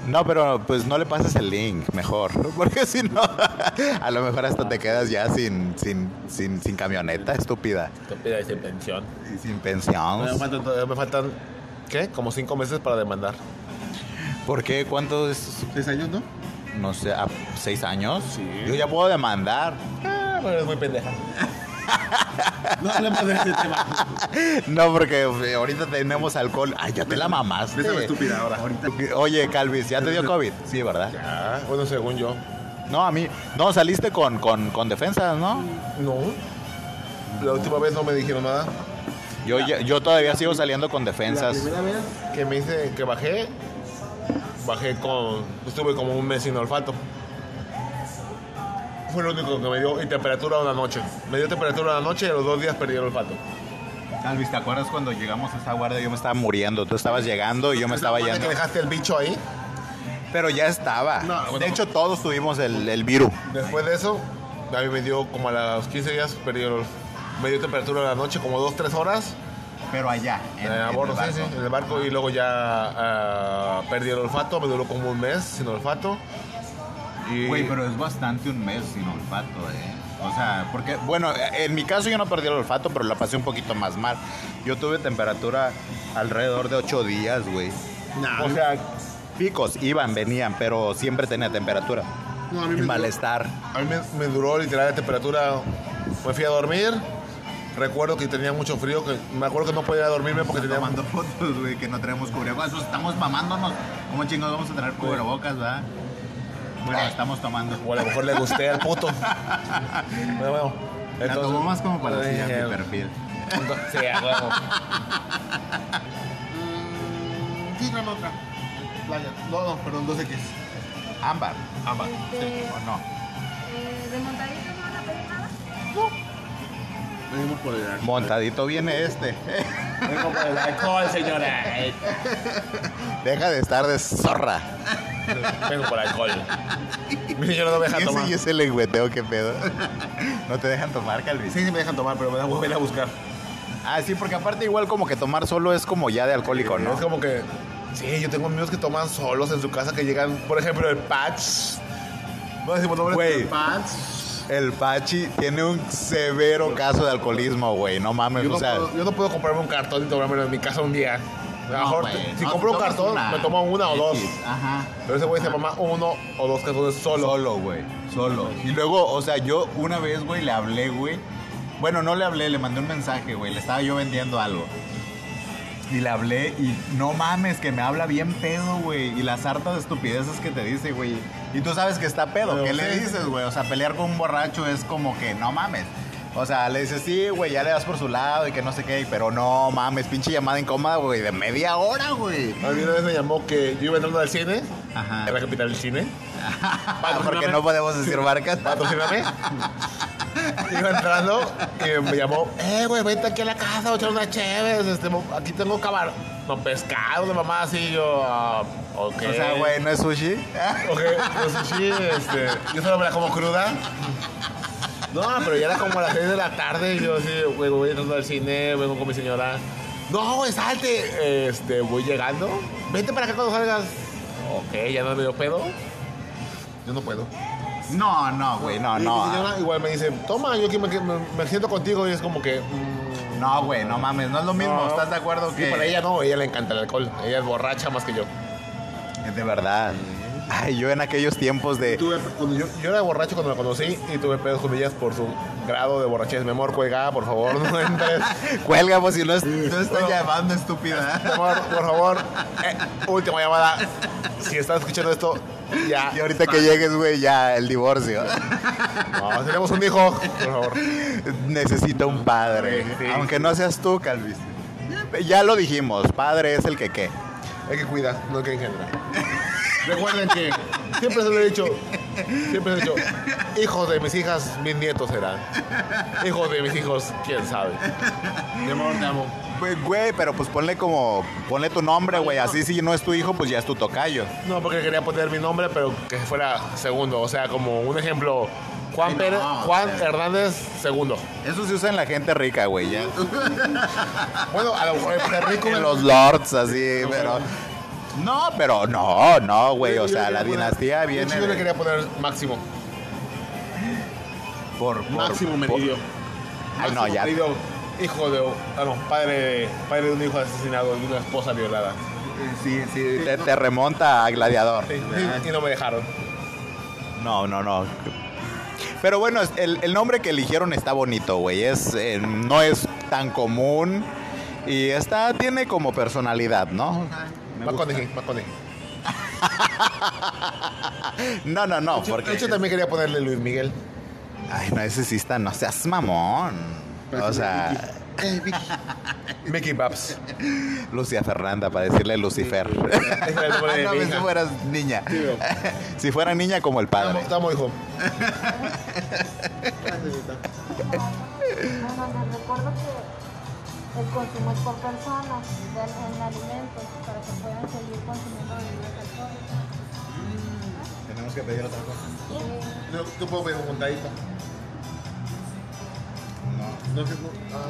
No, pero pues no le pases el link, mejor. Porque si no, a lo mejor hasta te quedas ya sin, sin, sin, sin camioneta, estúpida. Estúpida y sin pensión. Y sin pensión. Me faltan, todavía me faltan, ¿qué? Como cinco meses para demandar. ¿Por qué? ¿Cuánto es? ¿Seis años, no? No sé, ¿a seis años? Sí. Yo ya puedo demandar. Pero eres muy pendeja. no hablemos de ese tema. No, porque eh, ahorita tenemos alcohol. Ay, ya te la mamaste. Bésame, estúpida, ahora. Oye, Calvis, ¿ya te dio COVID? Sí, ¿verdad? Ya, bueno, según yo. No, a mí. No, saliste con, con, con defensas, ¿no? No. La última vez no me dijeron nada. Yo, ya- yo todavía sigo saliendo con defensas. vez que me hice, que bajé, bajé con, estuve como un mes sin olfato. Fue lo único que me dio, y temperatura una noche. Me dio temperatura una noche y a los dos días perdí el olfato. Calvis, ¿te acuerdas cuando llegamos a esa guardia? Yo me estaba muriendo. Tú estabas llegando y yo me estaba ¿Te yendo. que dejaste el bicho ahí? Pero ya estaba. No, bueno. De hecho, todos tuvimos el, el virus. Después de eso, a mí me dio como a los 15 días, perdí el, me dio temperatura en la noche, como 2-3 horas. Pero allá, En, a bordo, sí, sí, en el barco y luego ya ah, perdí el olfato, me duró como un mes sin olfato. Güey, pero es bastante un mes sin olfato, eh. O sea, porque, bueno, en mi caso yo no perdí el olfato, pero la pasé un poquito más mal. Yo tuve temperatura alrededor de 8 días, güey. Nah, o sea, picos iban, venían, pero siempre tenía temperatura. No, a mí y me duró- malestar. A mí me, me duró literal la temperatura. Me fui a dormir. Recuerdo que tenía mucho frío. Que, me acuerdo que no podía dormirme porque tenía. fotos, güey, que no tenemos cubrebocas. Estamos mamándonos. ¿Cómo chingados vamos a tener cubrebocas, verdad? Bueno, estamos tomando. O a lo mejor le gusté al puto. Bueno, bueno. La tomó más como para Eh, enseñar mi perfil. entonces, Sí, a huevo. Dígame otra. Playa. No, no, perdón, 2X. Ámbar, Ambas. De, ¿o no? eh, de montaditos no van a pedir nada. Venimos por el alcohol. Montadito viene este. Vengo por el alcohol, señora. Deja de estar de zorra. Vengo por alcohol. Señora no me deja Y tomar. ese, y ese lengüeteo, qué pedo. No te dejan tomar, Calvis. Sí, sí me dejan tomar, pero me da ir a buscar. Ah, sí, porque aparte igual como que tomar solo es como ya de alcohólico, ¿no? Es como que. Sí, yo tengo amigos que toman solos en su casa que llegan, por ejemplo, el Patch. No decimos nombres, Güey. pero el Patch. El Pachi tiene un severo caso de alcoholismo, güey. No mames, Yo no, o sea. puedo, yo no puedo comprarme un cartón y tomármelo en mi casa un día. Mejor, güey, si no, compro un cartón, una me tomo una o dos. Ajá. Pero ese güey se mamá uno o dos cartones solo. Solo, güey. Solo. Y luego, o sea, yo una vez, güey, le hablé, güey. Bueno, no le hablé, le mandé un mensaje, güey. Le estaba yo vendiendo algo. Y le hablé y no mames, que me habla bien pedo, güey. Y las hartas estupideces que te dice, güey. Y tú sabes que está pedo. Pero ¿Qué sí. le dices, güey? O sea, pelear con un borracho es como que no mames. O sea, le dices, sí, güey, ya le das por su lado y que no sé qué. Pero no mames, pinche llamada incómoda, güey, de media hora, güey. A mí una vez me llamó que yo iba entrando al cine, Ajá. en la capital del cine. Porque no podemos decir marcas. Patrocíname. Iba entrando y me llamó, eh, güey, vente aquí a la casa, voy a echar unas chéves, este, aquí tengo cabar, no, pescado de mamá, así, yo, ah, ok. O sea, güey, ¿no es sushi? Ok, pues sushi, este, yo solo me la como cruda. No, pero ya era como a las 6 de la tarde y yo así, güey, voy entrando al cine, vengo con mi señora. No, güey, salte. Este, voy llegando. Vente para acá cuando salgas. Ok, ya no me dio pedo. Yo no puedo. No, no, güey, no, Y mi no. señora igual me dice, toma, yo aquí me, me- me siento contigo y es como que... mm, No, güey, no mames, no es lo mismo. no. ¿Estás de acuerdo Sí, que para ella no, ella le encanta el alcohol. Ella es borracha más que yo. Es de verdad. Ay, yo en aquellos tiempos de Tuve- yo, yo era borracho cuando la conocí y tuve pedos con ellas por su grado de borrachez. Mi amor, cuelga, por favor, no entres. cuelga, pues si no, es- no estoy Bueno. llamando estúpida. Mi amor, por favor. Eh, última llamada. Si estás escuchando esto, ya. Y ahorita que llegues, güey, ya el divorcio. No, tenemos un hijo, por favor. Necesito un padre. Sí, sí. Aunque no seas tú, Calvis. Ya lo dijimos, padre es el que qué. El que cuida, no el que engendra. Recuerden que siempre se lo he dicho, siempre se lo he dicho, hijos de mis hijas, mis nietos serán. Hijos de mis hijos, quién sabe. Mi amor, te amo. Pues, güey, pero pues ponle como, ponle tu nombre, güey. Así si no es tu hijo, pues ya es tu tocayo. No, porque quería poner mi nombre, pero que fuera segundo. O sea, como un ejemplo, Juan Sí, no, Pérez, o Juan sea. Hernández, segundo. Eso se usa en la gente rica, güey, ya. Bueno, a lo mejor rico. En los lords, así, pero... No, pero no, no, güey. O sea, la dinastía de viene yo le de- quería poner Máximo. por, por- Máximo por- Meridio. Ay, no, Máximo ya. Meridio, hijo de. Ah, no, padre, de- padre de un hijo asesinado y una esposa violada. Sí, sí, te, te remonta a Gladiador. Sí, sí, y no me dejaron. No, no, no. Pero bueno, es- el, el nombre que eligieron está bonito, güey. Es, eh, no es tan común y está, tiene como personalidad, ¿no? McConaughey, McConaughey. No, no, no, De porque... hecho, también quería ponerle Luis Miguel. Ay, no, ese sí está, no seas mamón. O sea, Mickey Babs. Lucia Fernanda, para decirle Lucifer. De no, mi si fueras niña. Si fuera niña como el padre. Estamos, hijo. El consumo es por personas del- en alimentos para que puedan seguir consumiendo bebidas alcohólicas. Tenemos que pedir otra cosa. Yo, yo puedo pedir un montadito. No, ah,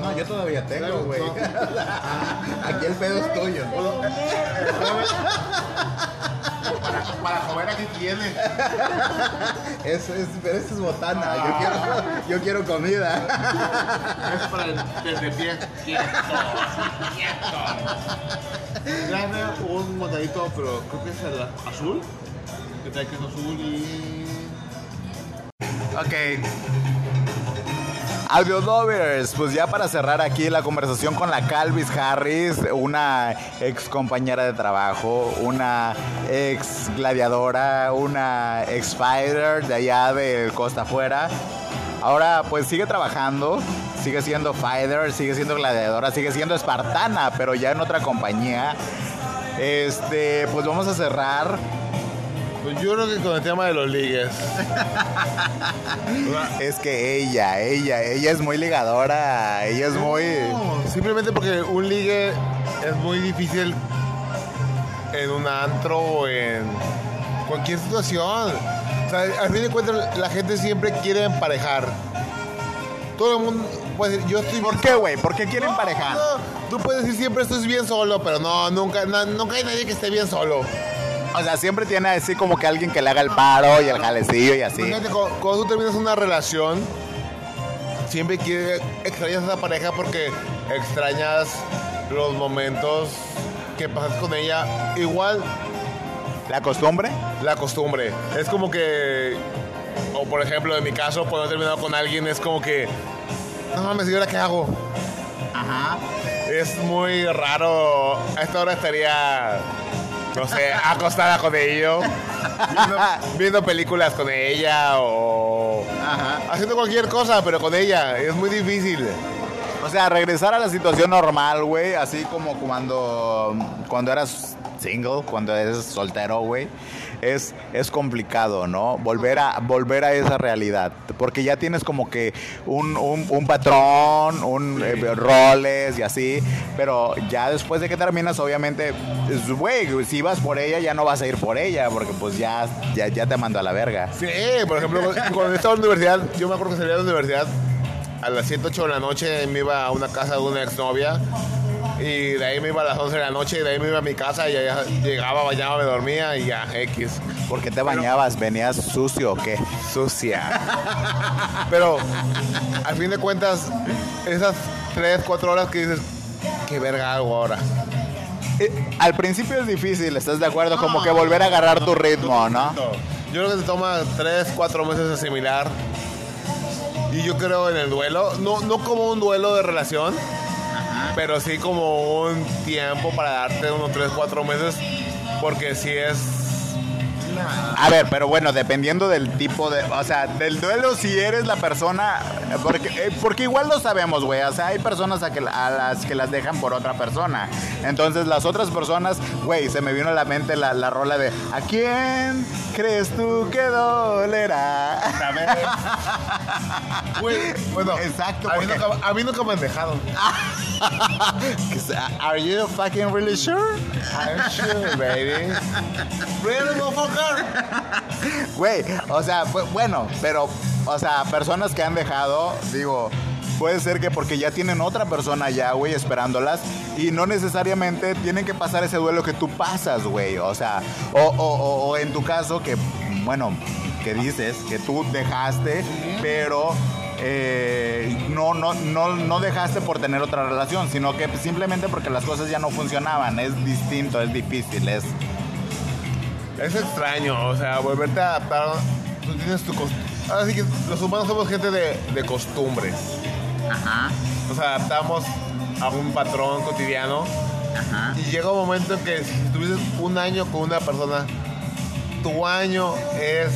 No, yo todavía tengo, güey. no. Aquí el pedo es tuyo. Para, para comer aquí tiene. Eso es, pero eso es botana. Yo quiero, yo quiero comida. Es para el desde pie. Quieto. Un montadito, pero creo que es el azul. Que trae queso azul y. Ok. Audio Lovers, pues ya para cerrar aquí la conversación con la Calvis Harris, una ex compañera de trabajo, una ex gladiadora, una ex fighter de allá de Costa Afuera. Ahora pues sigue trabajando, sigue siendo fighter, sigue siendo gladiadora, sigue siendo espartana, pero ya en otra compañía. Este, pues vamos a cerrar Pues yo creo que con el tema de los ligues. Es que ella, ella, ella es muy ligadora, ella es muy... No, simplemente porque un ligue es muy difícil en un antro o en cualquier situación. O sea, al fin de cuentas la gente siempre quiere emparejar. Todo el mundo, pues yo estoy... ¿Por qué, güey? ¿Por qué quieren No, parejar? no, tú puedes decir siempre estoy bien solo, pero no, nunca, na- nunca hay nadie que esté bien solo. O sea, siempre tiene así como que alguien que le haga el paro y el jalecillo y así. Imagínate, cu- cuando, tú terminas una relación, siempre quieres, extrañas a esa pareja porque extrañas los momentos que pasaste con ella, igual ¿La costumbre? la costumbre. Es como que, o por ejemplo, en mi caso, cuando he terminado con alguien, es como que, no mames, ¿y ahora qué hago? Ajá. Es muy raro. A esta hora estaría, no sé, acostada con ello, viendo, viendo películas con ella o Ajá. haciendo cualquier cosa, pero con ella. Es muy difícil. O sea, regresar a la situación normal, güey, así como cuando, cuando eras single, cuando eres soltero, güey, es, es complicado, ¿no? Volver a, volver a esa realidad, porque ya tienes como que un, un- un patrón, un eh, roles y así, pero ya después de que terminas, obviamente, es, güey, si vas por ella, ya no vas a ir por ella, porque pues ya, ya, ya te mando a la verga. Sí, por ejemplo, cuando estaba en la universidad, yo me acuerdo que salía de la universidad a las 7, 8 de la noche, me iba a una casa de una exnovia. Y de ahí me iba a las 11 de la noche y de ahí me iba a mi casa y allá llegaba, bañaba, me dormía y ya, X. ¿Por qué te bañabas? ¿Venías sucio o qué? Sucia. Pero, al fin de cuentas, esas 3, 4 horas que dices, qué verga hago ahora. Eh, al principio es difícil, ¿estás de acuerdo? Como que volver a agarrar tu ritmo, ¿no? Yo creo que te toma 3, 4 meses asimilar. Y yo creo en el duelo, no, no como un duelo de relación, pero sí como un tiempo para darte unos 3, 4 meses, porque si es... A ver, pero bueno, dependiendo del tipo de, o sea, del duelo, si eres la persona, porque, eh, porque igual lo sabemos, güey, o sea, hay personas a, que, a las que las dejan por otra persona. Entonces, las otras personas, güey, se me vino a la mente la, la rola de, ¿a quién crees tú que dolerá? Güey, bueno, Exacto, A a mí nunca me han dejado. Are you fucking really sure? I'm sure, baby. Really, motherfucker? Güey, o sea, bu- bueno, pero, o sea, personas que han dejado, digo, puede ser que porque ya tienen otra persona ya, güey, esperándolas y no necesariamente tienen que pasar ese duelo que tú pasas, güey, o sea, o, o- o- o en tu caso que, bueno, que dices que tú dejaste, pero... eh, no, no, no, no dejaste por tener otra relación, sino que simplemente porque las cosas ya no funcionaban. Es distinto, es difícil, es, Es extraño, o sea, volverte a adaptar. Tú tienes tu costumbre. Así que los humanos somos gente de, de costumbres. Nos adaptamos a un patrón cotidiano. Y llega un momento en que si tuvieses un año con una persona, tu año es.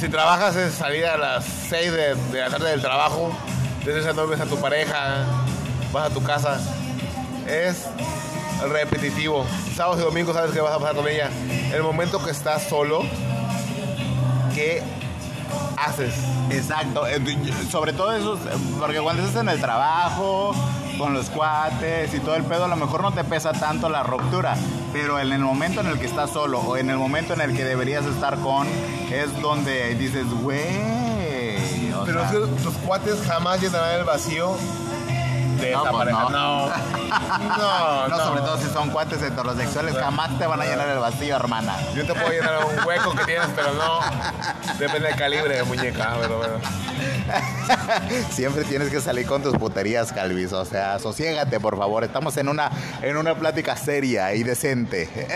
Si trabajas es salir a las 6 de, de la tarde del trabajo, desde no ves a tu pareja, vas a tu casa. Es repetitivo. Sábados y domingos sabes que vas a pasar con ella. El momento que estás solo, ¿qué haces? Exacto, eh, sobre todo eso, porque cuando estás en el trabajo, con los cuates y todo el pedo, a lo mejor no te pesa tanto la ruptura, pero en el momento en el que estás solo o en el momento en el que deberías estar con, es donde dices, güey. Pero sea, es que los cuates jamás llenarán el vacío No, pues no. No. No, no, no. sobre todo si son cuates heterosexuales, jamás te van a llenar el vacío, hermana. Yo te puedo llenar un hueco que tienes, pero no. Depende del calibre de muñeca, pero bueno. Siempre tienes que salir con tus puterías, Calvis. O sea, sosiégate, por favor. Estamos en una, en una plática seria y decente.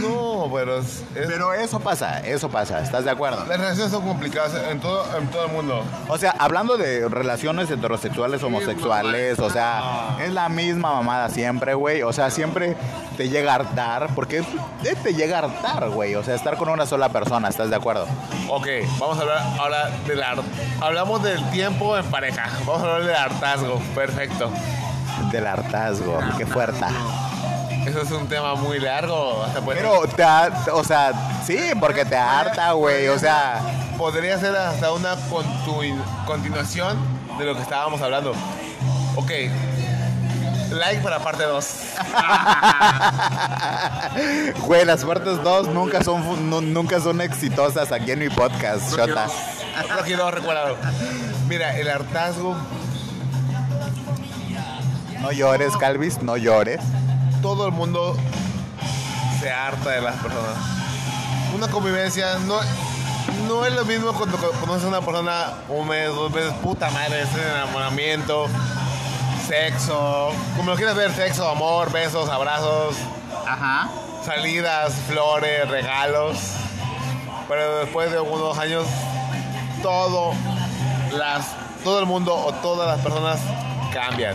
No, pero es, es- Pero eso pasa, eso pasa. ¿Estás de acuerdo? las relaciones son complicadas en todo, en todo el mundo. O sea, hablando de relaciones heterosexuales, homosexuales, o sea, es la misma mamada siempre, güey. O sea, siempre te llega a hartar, porque eh, te llega a hartar, güey. O sea, estar con una sola persona, ¿estás de acuerdo? Ok, vamos a hablar ahora del har- Hablamos del tiempo en pareja. Vamos a hablar del hartazgo. Perfecto. Del hartazgo, qué fuerte. Eso es un tema muy largo. Hasta Pero, te ha- o sea, sí, porque te harta, güey. O sea, podría ser hasta una continu- continuación de lo que estábamos hablando. Ok. Like para parte 2. güey, las partes dos nunca son, nunca son exitosas aquí en mi podcast, Shota. Rocky no recuerdo. Mira, el hartazgo, No llores, Calvis, no llores. todo el mundo se harta de las personas. Una convivencia no, no es lo mismo cuando co- conoces a una persona un mes, dos meses, puta madre, es enamoramiento. sexo, como lo quieras ver, sexo, amor, besos, abrazos, Ajá. salidas, flores, regalos. Pero después de algunos años, todo, las, todo el mundo o todas las personas cambian.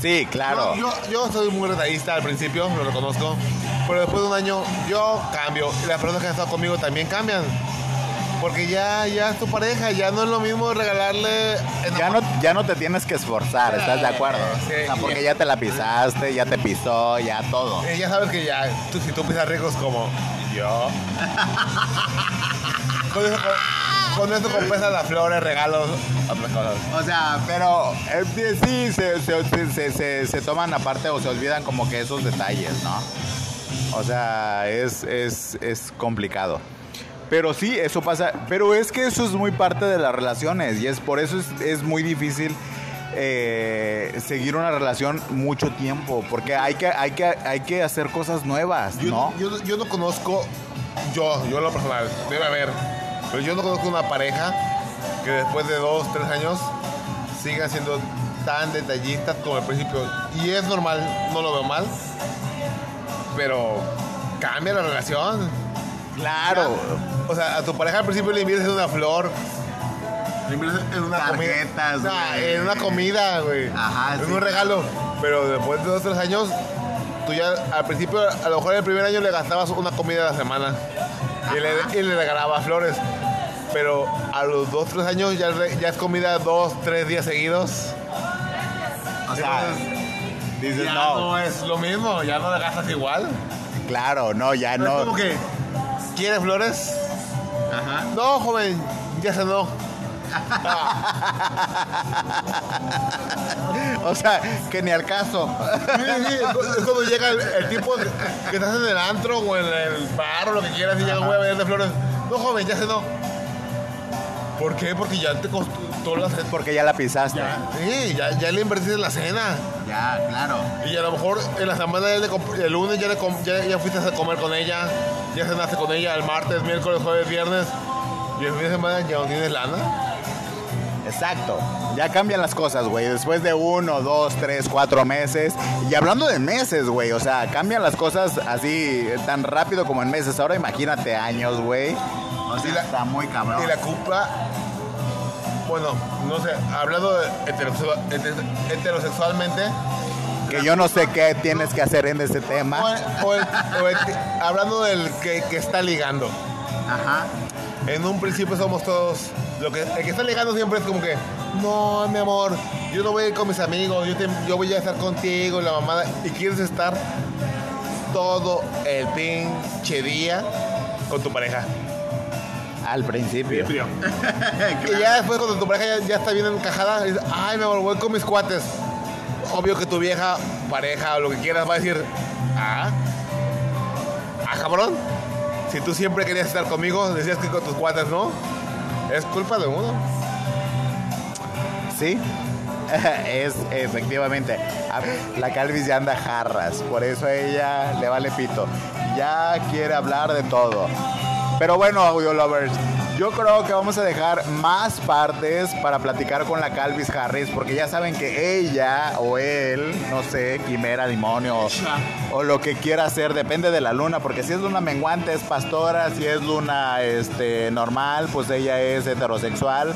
Sí, claro. Yo, yo, yo soy muy detallista al principio, lo reconozco. Pero después de un año, yo cambio. Y las personas que han estado conmigo también cambian. Porque ya, ya es tu pareja, ya no es lo mismo regalarle. Ya no, ya no te tienes que esforzar, ¿estás de acuerdo? Sí. O sea, porque ya te la pisaste, ya te pisó, ya todo. Ya sabes que ya, tú, si tú pisas ricos como yo. con eso, con, con eso compensas las flores, regalos, otras cosas. O sea, pero eh, sí, se, se, se- se- toman aparte o se olvidan como que esos detalles, ¿no? O sea, es, es, es complicado. Pero sí, eso pasa. Pero es que eso es muy parte de las relaciones y es por eso es, es muy difícil eh, seguir una relación mucho tiempo porque hay que, hay que, hay que hacer cosas nuevas, Yo ¿no? yo, yo no conozco, yo, yo en lo personal, debe haber, pero yo no conozco una pareja que después de dos, tres años siga siendo tan detallistas como al principio. Y es normal, no lo veo mal, pero cambia la relación. Claro. O sea, a tu pareja al principio le inviertes en una flor. Le inviertes en una Tarjetas, comida. Nah, en una comida, güey. Ajá, En sí. un regalo. Pero después de dos tres años, tú ya al principio, a lo mejor el primer año le gastabas una comida a la semana. Y le, y le regalabas flores. Pero a los dos tres años ya, ya es comida dos, tres días seguidos. O sea, Entonces, dices, ya no, no es lo mismo, ya no le gastas igual. claro, no, ya No. Es no. como que, ¿quieres flores? Ajá. No, joven, ya se no. O sea, que ni al caso. Sí, sí, es cuando llega el, el tipo que estás en el antro o en el bar o lo que quieras y llega un güey a vender flores. No, joven, ya se no. ¿Por qué? Porque ya te costó la cena. Porque ya la pisaste. Sí, ya, ya le invertiste en la cena. Ya, claro. Y a lo mejor en la semana el lunes ya, le ya fuiste a comer con ella, ya cenaste con ella el martes, miércoles, jueves, viernes. Y el fin de semana ya no tienes lana. Exacto. Ya cambian las cosas, güey. Después de uno, dos, tres, cuatro meses. Y hablando de meses, güey. O sea, cambian las cosas así tan rápido como en meses. Ahora imagínate años, güey. O sea, Y la- está muy cabrón. Y la culpa, bueno, no sé, hablando de heterosexual- heter- heterosexualmente, Que yo no sé qué tienes que hacer en ese o, tema. o el- o el que- hablando del que, que está ligando. Ajá. En un principio somos todos, lo que, el que está ligando siempre es como que, no, mi amor, yo no voy a ir con mis amigos, yo, te- yo voy a estar contigo, la mamada, y quieres estar todo el pinche día con tu pareja. Al principio. Y ya después cuando tu pareja ya, ya está bien encajada, dices, ay, mi amor, voy con mis cuates. Obvio que tu vieja pareja o lo que quieras va a decir, ah, ah, cabrón. Si tú siempre querías estar conmigo, decías que con tus cuates no. Es culpa de uno. Sí. Es efectivamente. La Calvis ya anda jarras. Por eso a ella le vale pito. Ya quiere hablar de todo. Pero bueno, audio lovers. Yo creo que vamos a dejar más partes para platicar con la Calvis Harris, porque ya saben que ella o él, no sé, quimera, demonio o, lo que quiera hacer, depende de la luna, porque si es luna menguante es pastora, si es luna este, normal, pues ella es heterosexual.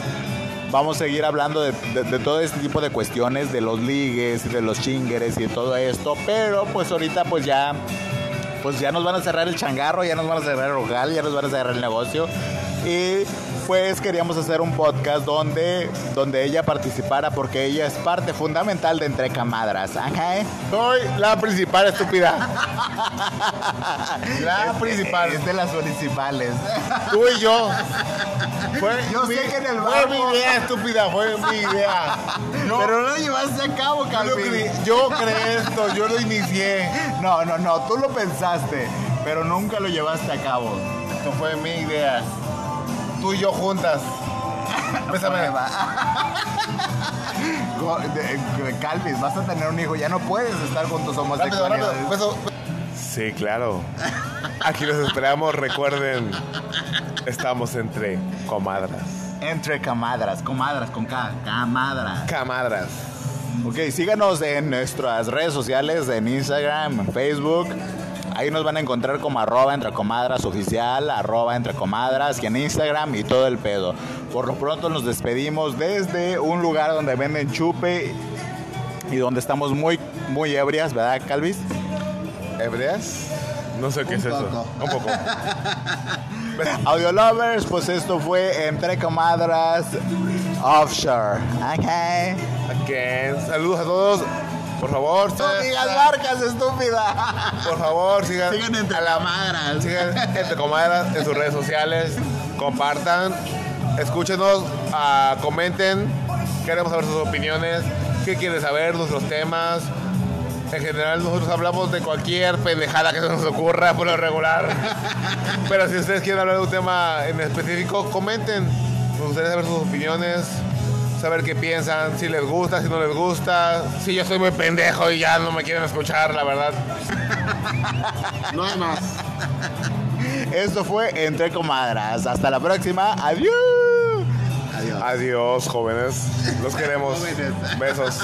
Vamos a seguir hablando de, de- de todo este tipo de cuestiones, de los ligues, de los chingueres y de todo esto, pero pues ahorita pues ya pues ya nos van a cerrar el changarro, ya nos van a cerrar el local, ya nos van a cerrar el negocio. Y pues queríamos hacer un podcast donde, donde ella participara porque ella es parte fundamental de Entre Camadras. ¿eh? Soy la principal estúpida. La principal. Es de las principales. Tú y yo. Fue Yo mi, sé que en el fue barco- mi idea, estúpida, fue mi idea. Pero no lo llevaste a cabo, Calvin. yo creé esto, yo lo inicié. No, no, no, tú lo pensaste, pero nunca lo llevaste a cabo. Esto fue mi idea. Tú y yo juntas. De- Calvis, vas a tener un hijo, ya no puedes estar con tus homosexualidades. rápido. Sí, claro. Aquí los esperamos. Recuerden, estamos entre comadras. Entre camadras, comadras con K, camadras. Camadras. Ok, síganos en nuestras redes sociales, en Instagram, en Facebook. Ahí nos van a encontrar como arroba entre comadras oficial, arroba entre comadras y en Instagram y todo el pedo. Por lo pronto nos despedimos desde un lugar donde venden chupe y donde estamos muy, muy ebrias, ¿verdad, Calvis? ¿Ebrias? No sé qué es eso. Un poco. Audio Lovers, pues esto fue Entre Comadras Offshore. Ok. Again. Saludos a todos. Por favor, No digas marcas, estúpida. por favor, sigan, Sigan entre comadras. sigan entre comadres en sus redes sociales, compartan, escúchenos, ah, comenten, queremos saber sus opiniones, qué quieren saber, nuestros temas. En general nosotros hablamos de cualquier pendejada que se nos ocurra por lo regular. Pero si ustedes quieren hablar de un tema en específico, comenten. Nos gustaría saber sus opiniones, saber qué piensan, si les gusta, si no les gusta. Si yo soy muy pendejo y ya no me quieren escuchar, la verdad. No hay más. Esto fue Entre Comadras. Hasta la próxima. Adiós. Adiós. Adiós, jóvenes. Los queremos. Jóvenes. Besos.